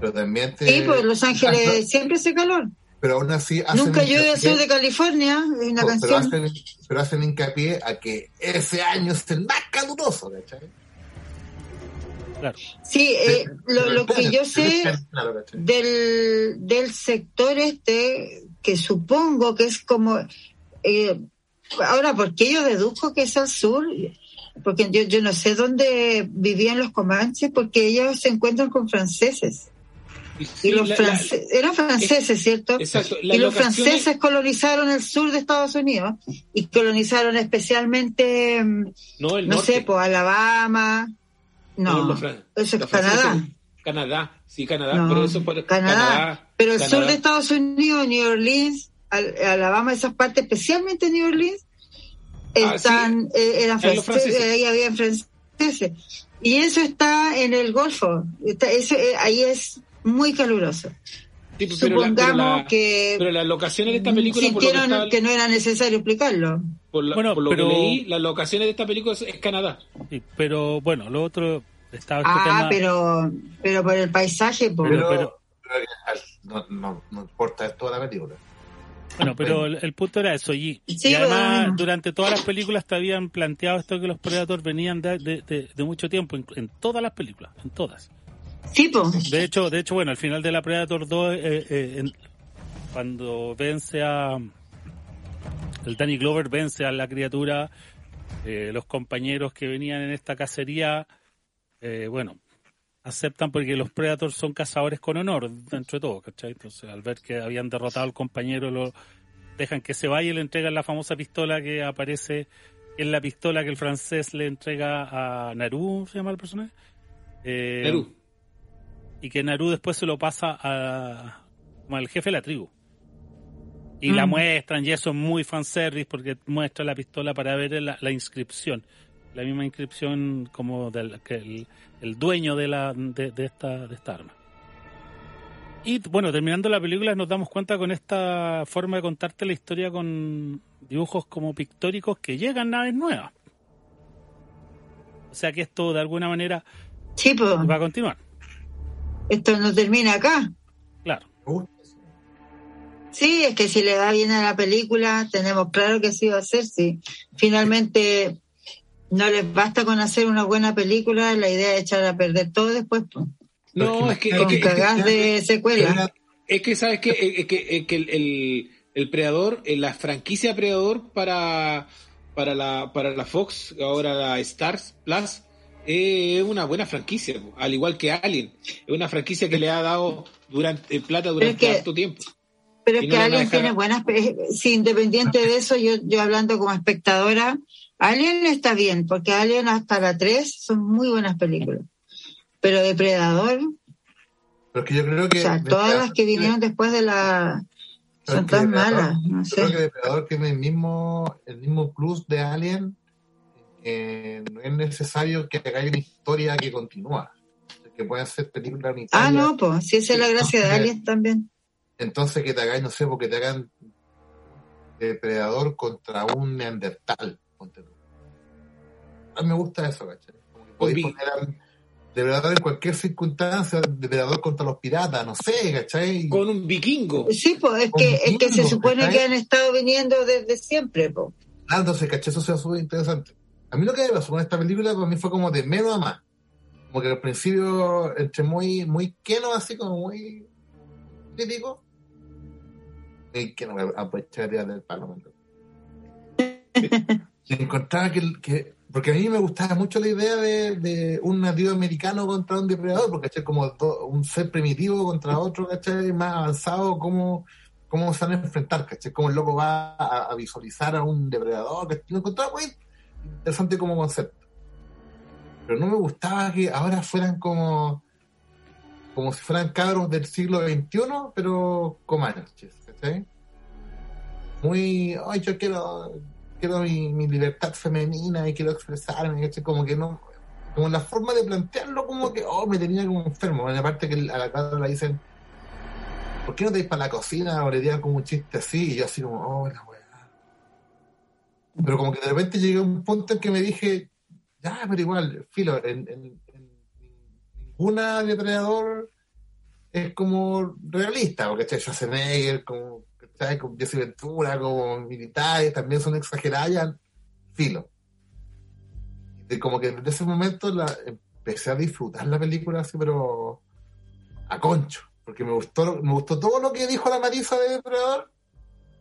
Pero también te. sí pues Los Ángeles siempre hace calor Pero aún así hacen nunca llueve al sur de California pero, canción hacen, pero hacen hincapié a que ese año es el más caluroso, ¿cachai? claro. Sí, eh, lo, lo que yo sé del, del sector este, que supongo que es como... eh, ahora, ¿por qué yo deduzco que es al sur? Porque yo, yo no sé dónde vivían los comanches, porque ellos se encuentran con franceses. Y los la- eran franceses, ¿cierto? exacto. Y los franceses colonizaron el sur de Estados Unidos y colonizaron especialmente, mm, No, el no norte. sé, pues Alabama. No, eso es Canadá. Canadá, sí, Canadá, No, pero eso por Canadá. Pero el sur de Estados Unidos, New Orleans, Al- Alabama, esas partes, especialmente New Orleans, Ah, están, eh, eran franceses, franceses. ahí habían franceses. Y eso está en el Golfo. Está- eso, eh, ahí es muy caluroso. Sí, pero la- pero Supongamos la- que Pero las locaciones de esta película, por lo que, sintieron está- que no era necesario explicarlo. por la- Bueno, por lo pero- que leí, las locaciones de esta película es, es Canadá. Sí, pero bueno, lo otro estaba este Ah, tema. pero, pero por el paisaje, por... Pero- Pero, pero no, no, no importa, es toda la película. Bueno, pero el, el punto era eso. Y, Sí, y además, bueno. durante todas las películas te habían planteado esto que los Predators venían de, de- de- de mucho tiempo, en, en todas las películas, en todas. Sí, po. De hecho, de hecho bueno, al final de la Predator 2, eh, eh, en- cuando vence a. El Danny Glover vence a la criatura, eh, los compañeros que venían en esta cacería, eh, bueno, aceptan porque los Predators son cazadores con honor, dentro de todo, ¿cachai? Entonces, al ver que habían derrotado al compañero, lo dejan que se vaya y le entregan la famosa pistola que aparece en la pistola que el francés le entrega a Naru, ¿se llama el personaje? Eh, Perú. Y que Naru después se lo pasa a, al jefe de la tribu. Y la Mm. muestran, y eso es muy fanservice porque muestra la pistola para ver la, la inscripción. La misma inscripción como del que el, el dueño de, la, de, de esta, de esta arma. Y bueno, terminando la película nos damos cuenta con esta forma de contarte la historia con dibujos como pictóricos que llegan naves nuevas. O sea que esto de alguna manera va a continuar. Esto no termina acá. Claro. Sí, es que si le da bien a la película, tenemos claro que sí va a ser, sí. Finalmente, no les basta con hacer una buena película, la idea es echar a perder todo después, pues, No, es que, es que, es que- cagás de secuela. es que, ¿sabes qué? Es que, es que el, el, el Predador, eh, la franquicia Predador para, para, la, para la Fox, ahora la Stars Plus, es una buena franquicia, al igual que Alien. Es una franquicia que le ha dado durante eh, plata durante que- tanto tiempo. Pero es no que Alien dejar- tiene buenas, pe- sí, independiente de eso, yo, yo hablando como espectadora, Alien está bien, porque Alien hasta la 3 son muy buenas películas. Pero Depredador, Pero es que yo creo que. o sea, todas las que vinieron después de la son es tan malas, no Yo creo que sé. Depredador tiene el mismo, el mismo plus de Alien. Que no es necesario que hagáis una historia que continúa. Que pueden ser películas. Ah, no, pues, sí, esa es la gracia de Alien también. Entonces que te hagáis, no sé, porque te hagan depredador contra un neandertal. ponte tú. A mí me gusta eso, ¿cachai? Podéis poner al depredador en cualquier circunstancia, depredador contra los piratas, no sé, ¿cachai? Con un vikingo. Sí, pues, es que, es que se supone ¿cachai? que han estado viniendo desde siempre, pues. Ah, entonces, ¿cachai? Eso sea súper interesante. A mí lo que me pasó con esta película, para mí fue como de menos a más. Como que al principio, entre muy, muy queno, así como muy crítico. Y que no me aproveché de tirar del palo. Y encontraba que, que- porque a mí me gustaba mucho la idea de, de un nativo americano contra un depredador, porque ¿cachai? como do- un ser primitivo contra otro, ¿cachai? más avanzado, cómo, cómo se van a enfrentar, ¿cachai? cómo el loco va a, a visualizar a un depredador, ¿cachai? Lo encontraba muy interesante como concepto. Pero no me gustaba que ahora fueran como como si fueran cabros del siglo XXI, pero comanches, ¿cachai? Muy, ay, yo quiero, quiero mi, mi libertad femenina y quiero expresarme, ¿cachai? Como que no, como la forma de plantearlo, como que, oh, me tenía como enfermo. Bueno, aparte que a la cabra le dicen, ¿por qué no te vais para la cocina? O le digan como un chiste así, y yo así como, oh, la weá. Pero como que de repente llegué a un punto en que me dije, ya, pero igual, filo, en, en- en ninguna depredador es como realista, porque ¿cachai? Schwarzenegger, como. Como Jesse Ventura, como militares, también son exageradas, filo. Y como que desde ese momento la, empecé a disfrutar la película así, pero a concho, porque me gustó, me gustó todo lo que dijo la Marisa de Depredador.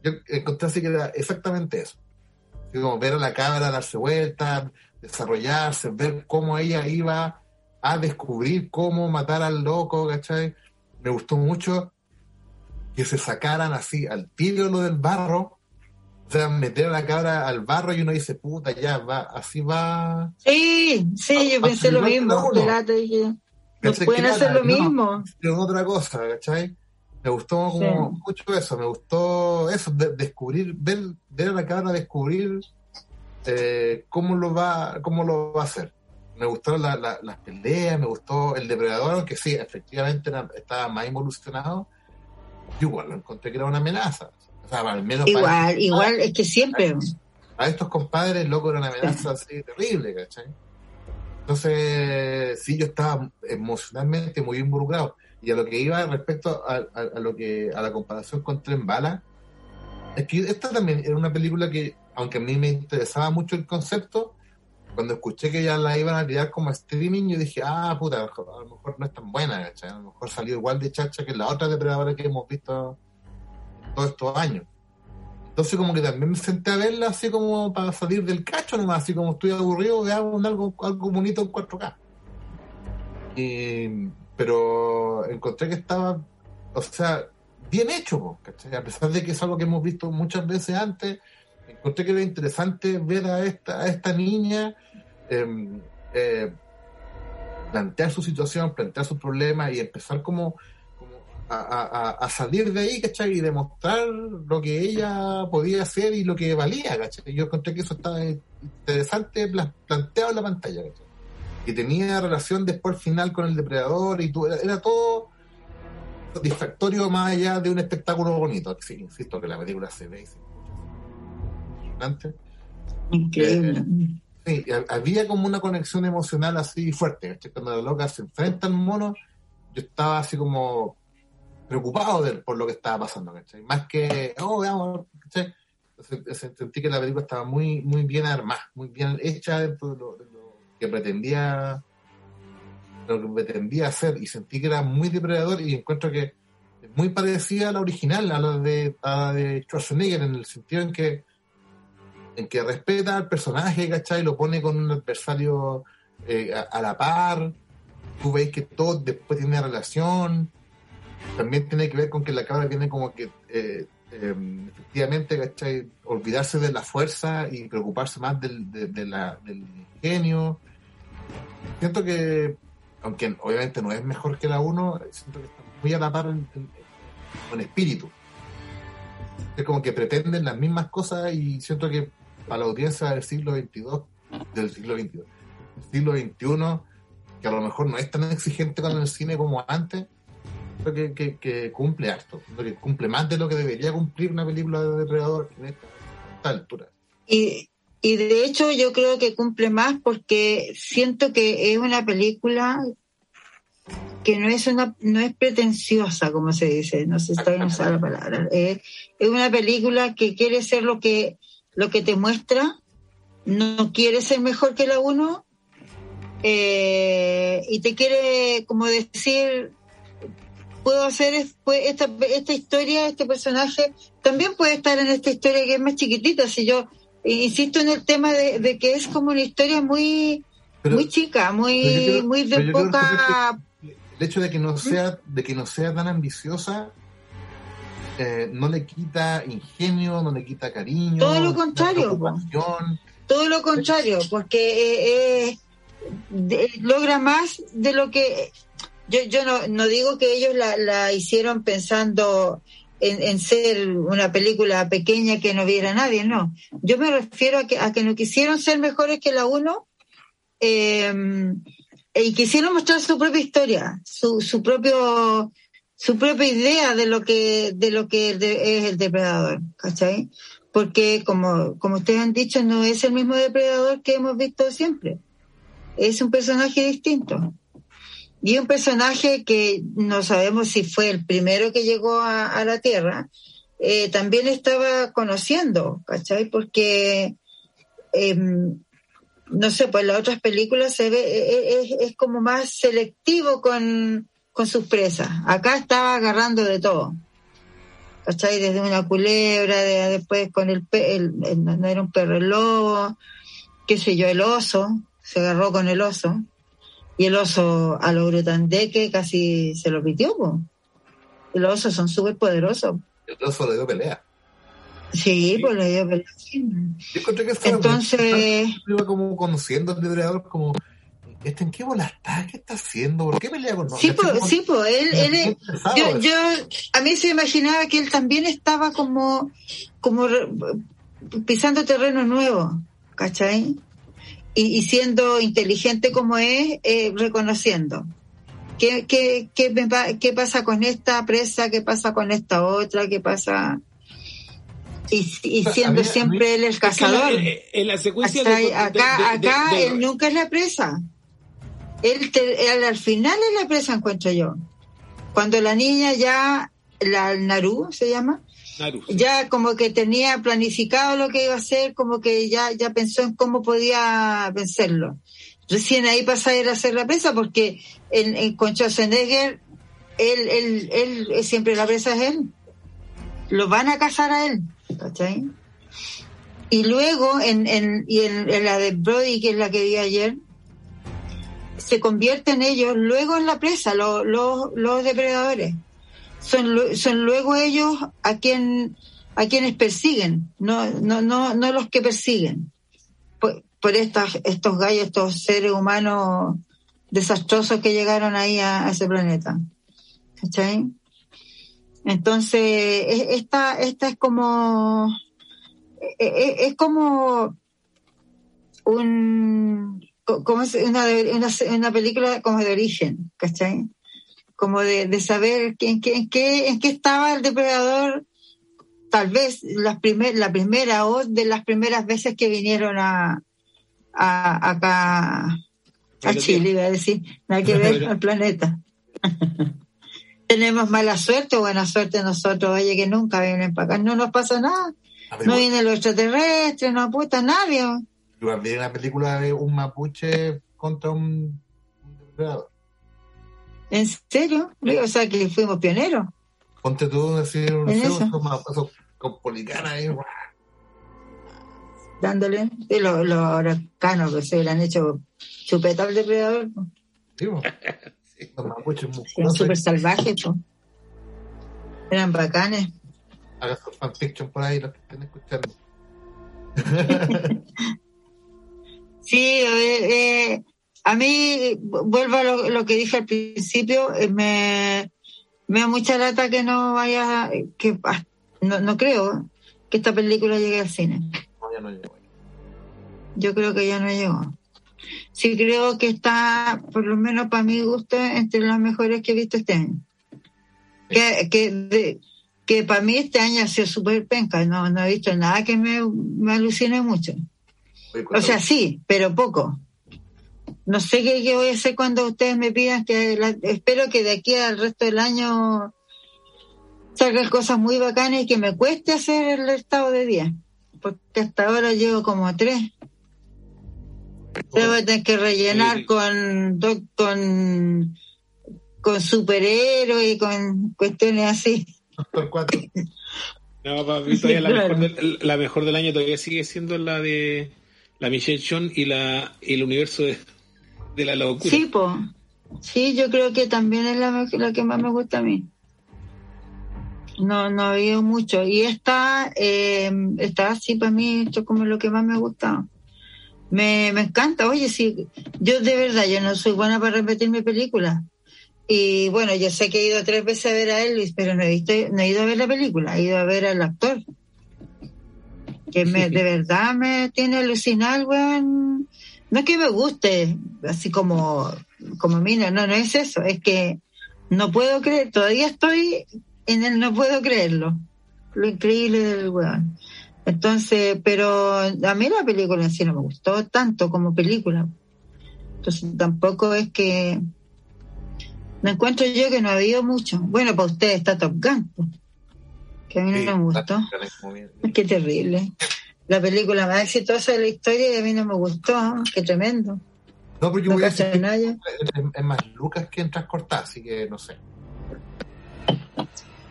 Yo encontré así que era exactamente eso. Como ver a la cámara darse vueltas, desarrollarse, ver cómo ella iba a descubrir cómo matar al loco, ¿cachai? Me gustó mucho que se sacaran así al tiro lo del barro, o sea, meter a la cabra al barro y uno dice, puta, ya, va, así va. Sí, sí, yo pensé lo mismo. no pueden hacer lo no, mismo. hicieron otra cosa, ¿cachai? Me gustó como Sí. mucho eso, me gustó eso, de- descubrir, ver, ver a la cabra descubrir eh, cómo lo va, cómo lo va a hacer. Me gustaron la- la- las peleas, me gustó el depredador, aunque sí, efectivamente era- estaba más involucionado. Yo igual lo encontré que era una amenaza. O sea, al menos para, Igual, igual, es que siempre. para estos compadres, loco, era una amenaza así terrible, ¿cachai? Entonces, sí, yo estaba emocionalmente muy involucrado. Y a lo que iba respecto a, lo que a la comparación con Tren Bala, es que esta también era una película que, aunque a mí me interesaba mucho el concepto, cuando escuché que ya la iban a tirar como streaming, yo dije, ah, puta, a lo mejor, no es tan buena. A lo mejor salió igual de chacha que la otra depredadora que hemos visto todos estos años. Entonces como que también me senté a verla así como para salir del cacho nomás, así como estoy aburrido, veamos algo, algo bonito en 4K. Y- pero encontré que estaba, o sea, bien hecho, ¿cachai? a pesar de que es algo que hemos visto muchas veces antes, encontré que era interesante ver a esta, a esta niña em, eh, plantear su situación, plantear sus problemas y empezar como, a, a- salir de ahí, ¿cachai? Y demostrar lo que ella podía hacer y lo que valía, ¿cachai? Yo encontré que eso estaba interesante pla- planteado en la pantalla, ¿cachai? Que tenía relación después al final con el depredador y todo, era, era todo satisfactorio más allá de un espectáculo bonito. Sí, insisto que la película se ve y se escucha. Increíble. Sí, ha- había como una conexión emocional así fuerte. Cuando la loca se enfrenta al mono, yo estaba así como preocupado de- por lo que estaba pasando, ¿cachai? Más que, oh, veamos, ¿cachai? Sentí que la película estaba muy, muy bien armada, muy bien hecha dentro de lo, de lo que pretendía lo que pretendía hacer y sentí que era muy depredador y encuentro que es muy parecida a la original, a la de, a de Schwarzenegger, en el sentido en que en que respeta al personaje, ¿cachai? Lo pone con un adversario eh, a, la par. Tú veis que todo después tiene relación. También tiene que ver con que la cabra tiene como que, eh, eh, efectivamente. Olvidarse de la fuerza y preocuparse más del, de, ingenio. Siento que, aunque obviamente no es mejor que la 1, siento que está muy a la par en espíritu. Es como que pretenden las mismas cosas y siento que para la audiencia del siglo XXII, del siglo siglo XXI, que a lo mejor no es tan exigente con el cine como antes, que, que, que cumple harto, que cumple más de lo que debería cumplir una película de depredador en esta, altura. Y, y de hecho yo creo que cumple más porque siento que es una película que no es una no es pretenciosa como se dice no sé si está bien usar la palabra es, es una película que quiere ser lo que lo que te muestra no quiere ser mejor que la uno eh, y te quiere como decir puedo hacer es- pues, esta, esta historia este personaje también puede estar en esta historia que es más chiquitita si yo insisto en el tema de, de que es como una historia muy Pero- muy chica muy creo- muy de que poca el hecho de que no sea de que no sea tan ambiciosa eh, no le quita ingenio no le quita cariño Todo lo contrario, todo lo contrario porque eh, eh, de- logra más de lo que yo yo no, no digo que ellos la, la hicieron pensando en, en ser una película pequeña que no viera nadie no yo me refiero a que a que no quisieron ser mejores que la uno eh, y quisieron mostrar su propia historia su, su propio su propia idea de lo que de lo que es el depredador ¿cachai? porque como, como ustedes han dicho, no es el mismo depredador que hemos visto siempre. Es un personaje distinto. Y un personaje que no sabemos si fue el primero que llegó a, la Tierra, eh, también estaba conociendo, ¿cachai? Porque, em, no sé, pues en las otras películas se ve, e- e- es, es como más selectivo con, con sus presas. Acá estaba agarrando de todo. ¿cachai? Desde una culebra, de- después con el, pe- el, el- no era un perro, el lobo, qué sé yo, el oso, se agarró con el oso, y el oso a lo brutandeque casi se lo pitió. Y los osos son súper poderosos. el oso le dio pelea Sí, pues le dio pelea. yo encontré que estaba Entonces, iba como conociendo al depredador como ¿este en qué bola está? ¿qué está haciendo? ¿por qué pelea con sí, nosotros? pues, sí, pues, él, él es- yo, yo, a mí se imaginaba que él también estaba como, como pisando terreno nuevo, ¿cachai? Y, y siendo inteligente como es, eh, reconociendo. ¿Qué, qué, qué, me pa- ¿Qué pasa con esta presa? ¿Qué pasa con esta otra? ¿Qué pasa? Y, y siendo mí- siempre él el Es que la- cazador. en, en la secuencia de- acá, de- acá él nunca es la presa. Él, te- él al final es la presa, encuentro yo. Cuando la niña ya, la Naru se llama. Ya como que tenía planificado lo que iba a hacer, como que ya, ya pensó en cómo podía vencerlo. Recién ahí pasa a ir a hacer la presa, porque en, en con Schwarzenegger, él, él, él, él siempre la presa es él. Lo van a cazar a él, ¿cachai? Y luego, en, en, y en la de Brody, que es la que vi ayer, se convierten ellos luego en la presa, los, los, los depredadores. Son, son luego ellos a quien a quienes persiguen, no, no, no, no los que persiguen. Por, por estas, estos gallos, estos seres humanos desastrosos que llegaron ahí a, ese planeta. ¿Cachai? Entonces, es- esta, esta es como, e- e- es como un, co- como una, una, una película como de origen, ¿cachai? Como de, de saber en qué, en, qué, en qué estaba el depredador tal vez las primer, la primera o de las primeras veces que vinieron a, a acá a Chile, iba a decir, nada que ver al planeta. Tenemos mala suerte o buena suerte nosotros, oye, que nunca vienen para acá, no nos pasa nada, no viene los extraterrestres, no apuesta nadie. igual vi una película de un mapuche contra un depredador. ¿En serio? O sea que fuimos pioneros. Ponte tú decir un ¿En esos, ahí, guau. dándole y los, los huracanos que se le han hecho chupeta al depredador, pues. ¿sí, po? Los mapuches eran súper salvajes, pues. eran bacanes. Haga su fanfiction por ahí, los que estén escuchando. Sí, a ver, eh, a mí, vuelvo a lo, lo que dije al principio, eh, me, me da mucha lata que no vaya, que no, no creo que esta película llegue al cine. No, ya no llego ahí. Yo creo que ya no llegó. Sí creo que está, por lo menos para mi gusto, entre las mejores que he visto este año. Que, que, de- que para mí este año ha sido súper penca, no, no he visto nada que me, me alucine mucho. O sea, sí, pero poco. No sé qué, qué voy a hacer cuando ustedes me pidan que la- espero que de aquí al resto del año salgan cosas muy bacanas y que me cueste hacer el estado de día. Porque hasta ahora llevo como tres. Te voy a tener que rellenar Sí. con, con, con superhéroes y con cuestiones así. Doctor 4. No, para mí todavía la, Claro. mejor del, la mejor del año todavía sigue siendo la de la Michelle Chon y la y el universo de, de la locura. Sí, po. Sí, yo creo que también es la, la que más me gusta a mí. No, no ha habido mucho. Y esta, eh, esta sí para mí, esto es como lo que más me ha gustado. Me, me encanta. Oye, sí, yo de verdad, yo no soy buena para repetir mi película. Y bueno, yo sé que he ido tres veces a ver a Elvis, pero no he, visto, no he ido a ver la película, he ido a ver al actor. Que me, de verdad me tiene alucinado, weón. No es que me guste, así como, como Mina, no, no es eso, es que no puedo creer, todavía estoy en el no puedo creerlo. Lo increíble del weón. Entonces, pero a mí la película en sí no me gustó tanto como película. Entonces tampoco es que me encuentro yo que no ha habido mucho. Bueno, para ustedes está Top Gun, que a mí no me gustó. Qué terrible. La película más exitosa de la historia y a mí no me gustó. Qué tremendo. No, pero yo No voy a decir es, más Lucas que en Transcortar, así que no sé.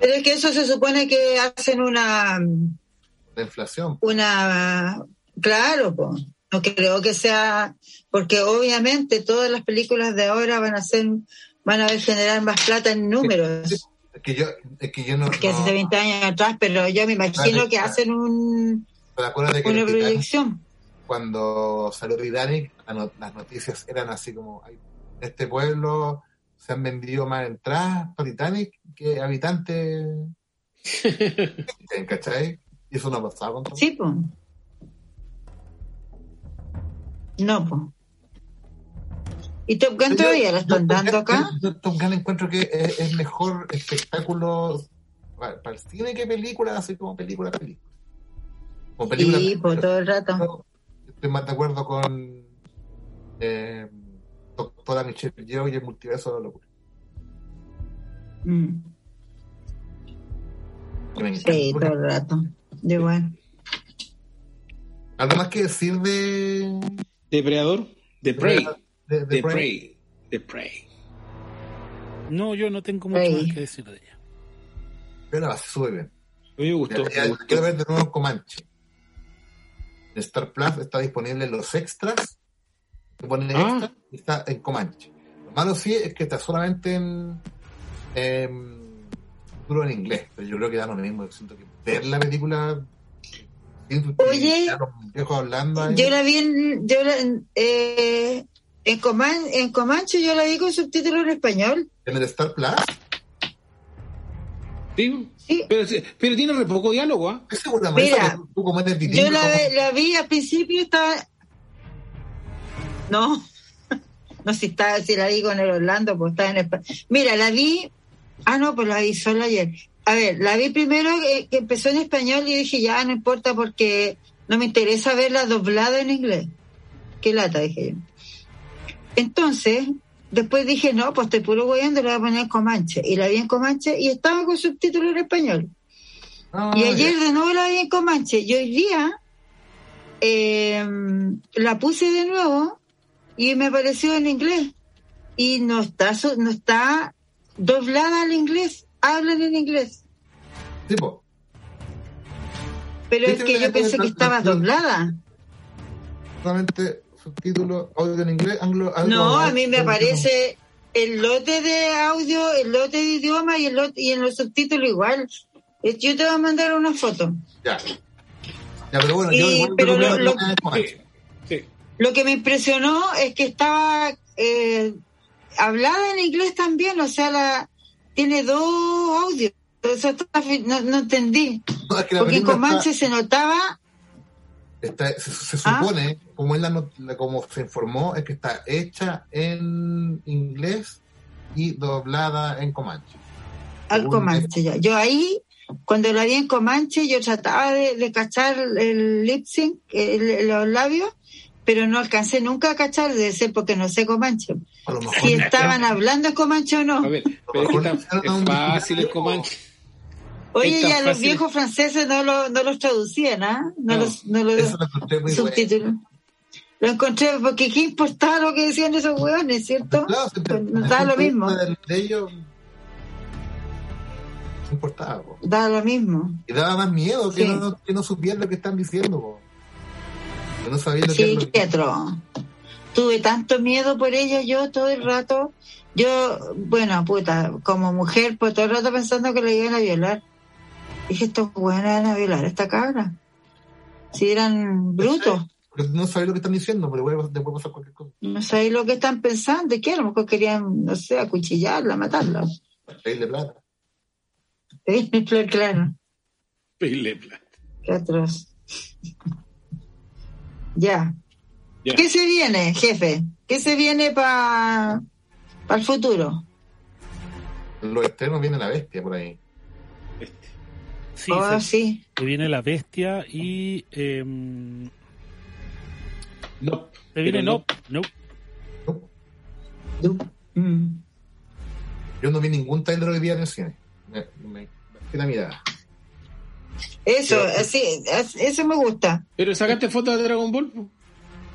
Pero es que eso se supone que hacen una, La inflación. una, claro, po. no creo que sea, porque obviamente todas las películas de ahora van a ser, van a generar más plata en números Es que yo, es que yo no. que hace no- 20 años atrás, pero yo me imagino que hacen un, ¿Te acuerdas de que una Titanic, proyección. cuando salió Titanic, las noticias eran así como: "Ay, en este pueblo se han vendido más entradas para Titanic que habitantes. ¿Cachai? Y eso no ha pasado con todo. Sí, pues. No, pues. ¿Y Top Gun todavía la están dando acá? yo- yo Top Gun encuentro que es, es mejor espectáculo para, para el cine que película, así como película película. Como película, Sí, pues todo el rato. Yo Estoy más de acuerdo con eh, Doctora Michelle Yeoh y el multiverso de la locura. Mm. Sí, todo el rato. De bueno. ¿Algo más que decir de, Depredador, The Prey, The Prey? Prey, The Prey. No, yo no tengo mucho más que decir de ella. Pero la sube bien. A mí me gustó. quiero ver de nuevo Comanche. En Star Plus está disponible en los extras. Te ponen Ah. extra y está en Comanche. Lo malo sí es que está solamente en. en duro en inglés, pero yo creo que da lo mismo. Yo siento que ver la película. Oye, hablando Yo la vi en, yo la, eh, en, Coman, en Comanche, yo la vi con subtítulos en español. en el Star Plus. Sí, Sí. pero, pero tiene re poco diálogo, ¿ah? ¿Estoy segura, Mira, tú bilingüe, Yo la, ¿cómo- ve- la vi al principio estaba. No, no si estaba, si la vi con el Orlando, pues estaba en español. Mira, la vi. Ah, no, pues la vi solo ayer. a ver, la vi primero que, que empezó en español y dije, ya, no importa porque no me interesa verla doblada en inglés. Qué lata, dije yo. Entonces, después dije, no, pues estoy puro guayando, la voy a poner en Comanche. Y la vi en Comanche y estaba con subtítulos en español. Ah, Y ya. ayer de nuevo la vi en Comanche. Y hoy día eh, la puse de nuevo y me apareció en inglés. Y no está, no está doblada al inglés. Hablan en inglés. Sí, po. Pero es ¿Viste que yo le pensé que estaba doblada. Solamente subtítulos, audio en inglés, anglo. algo- No, a mí me aparece el lote de audio, el lote de idioma y el lote, y en los subtítulos igual. Eh, Yo te voy a mandar una foto. Ya. Ya, pero bueno, yo igual pero lo- que lo- no es Comanche. Sí. Lo que me impresionó es que estaba eh, hablada en inglés también, o sea, la tiene dos audios. Eso está- no, no entendí. No, es que la Porque en Comanche está- se notaba, está- se, se Ah. supone, como la la- como se informó, es que está hecha en inglés y doblada en Comanche. al Comanche ya. Yo ahí, cuando la vi en Comanche, yo trataba de, de cachar el lip sync, el- los labios, pero no alcancé nunca a cachar, de ser porque no sé Comanche. A lo mejor Si estaban hablando en Comanche o no. A ver, pero es que está- es fácil el Comanche. Oye, es ya los viejos franceses no, lo, no los traducían, ¿ah? No, No, los, no los Eso lo encontré muy bueno. Lo encontré porque qué importaba lo que decían esos hueones, ¿cierto? Claro, te- Pues da lo mismo. De, de ellos no importaba, po. Da lo mismo. Y daba más miedo que, no, que no supieran lo que están diciendo. po. Que no sabían lo que Sí, es lo qué atroz. Tuve tanto miedo por ella yo todo el rato. Yo, bueno, puta, como mujer, pues todo el rato pensando que la iban a violar. Dije, estos buenos van a violar a esta cabra. Si eran brutos, no sabían lo que están diciendo, pero después, después pasar cualquier cosa. no sabéis lo que están pensando. ¿Y qué? A lo mejor querían, no sé, acuchillarla, matarla. Pedirle plata. Sí, claro. Pedirle plata. Qué atroz. Ya. Ya. ¿Qué se viene, jefe? ¿Qué se viene para el futuro? En los extremos viene la bestia por ahí. Este. Sí, oh, se, sí. se viene la bestia y. em, No. se viene Pero no, no. Mm. Yo no vi ningún trailer hoy día en el cine. Me, me, me la mirada. Eso, Pero- así, es- eso me gusta. Pero sacaste fotos de Dragon Ball.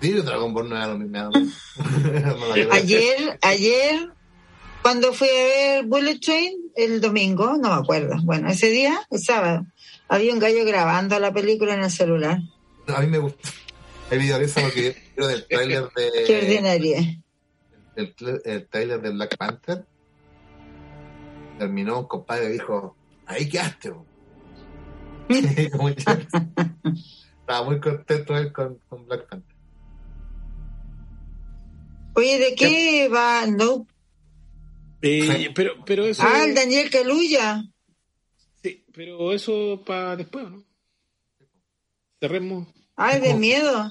Sí, Dragon Ball no era lo mismo. no. No. Ayer, ayer, cuando fui a ver Bullet Train, el domingo, no me acuerdo. Bueno, ese día, el sábado, había un gallo grabando la película en el celular. A mí me gusta. El video de eso porque yo del trailer Qué de. ordinaria. El, el trailer de Black Panther. Terminó un compadre y dijo: Ahí quedaste. bo". Como ya- Estaba muy contento él con, con Black Panther. Oye, ¿de qué va? No. Eh, pero, pero eso. Ah, el Daniel Caluya. Sí, pero eso para después, ¿no? Cerremos. Ay, de miedo.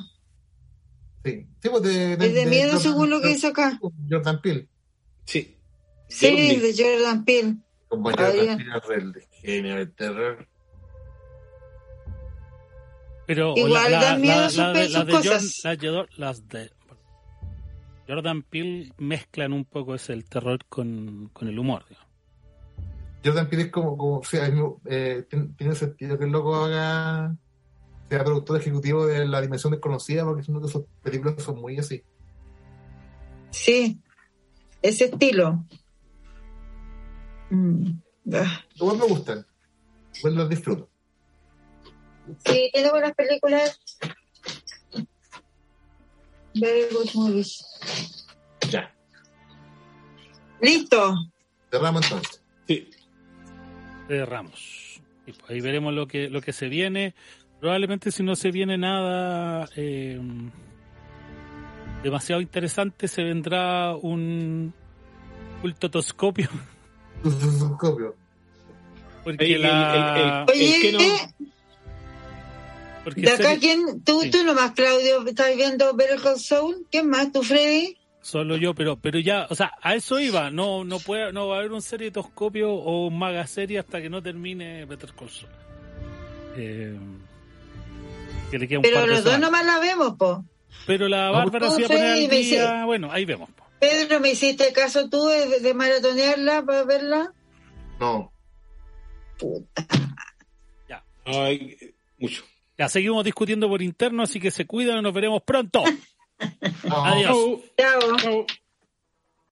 Sí, sí pues de, Es de miedo Jordan- según lo que hizo acá. Jordan Peele. Sí. Sí, de Jordan Peele. Como Ah, Jordan. Peele es el genio del terror. Pero Igual la, dan miedo la- sus la de, sus de cosas. De- las de Jordan Peele mezclan un poco ese el terror con, con el humor. digamos. Jordan Peele es como, como o sea, es eh, tiene, tiene sentido que el loco haga sea productor ejecutivo de La Dimensión Desconocida porque son de sus películas son muy así. Sí, ese estilo. Mm. Ah. Igual me gustan. Igual las disfruto. Sí, tiene buenas películas. Very good movies. Ya. Listo. Cerramos entonces. Sí. Cerramos. Y pues ahí veremos lo que, lo que se viene. Probablemente si no se viene nada eh, demasiado interesante, se vendrá un cultotoscopio. Copio. Porque El- el- la... el- el- Oye, que no- porque de acá, ¿quién? ¿Tú, Sí. tú nomás, Claudio, estás viendo Better Call Saul? ¿Quién más? ¿Tú, Freddy? Solo yo, pero pero ya, o sea, a eso iba. No no puede, no va a haber un serietoscopio o un maga serie hasta que no termine Better Call Saul. Eh, que le queda un Pero par de los dos semanas. nomás la vemos, po. Pero la No, Bárbara se iba a poner al día. Bueno, ahí vemos. po. Pedro, ¿me hiciste caso tú de, de maratonearla para verla? No. Puta. Ay, mucho. Ya seguimos discutiendo por interno, así que se cuidan y nos veremos pronto. Adiós. Chao.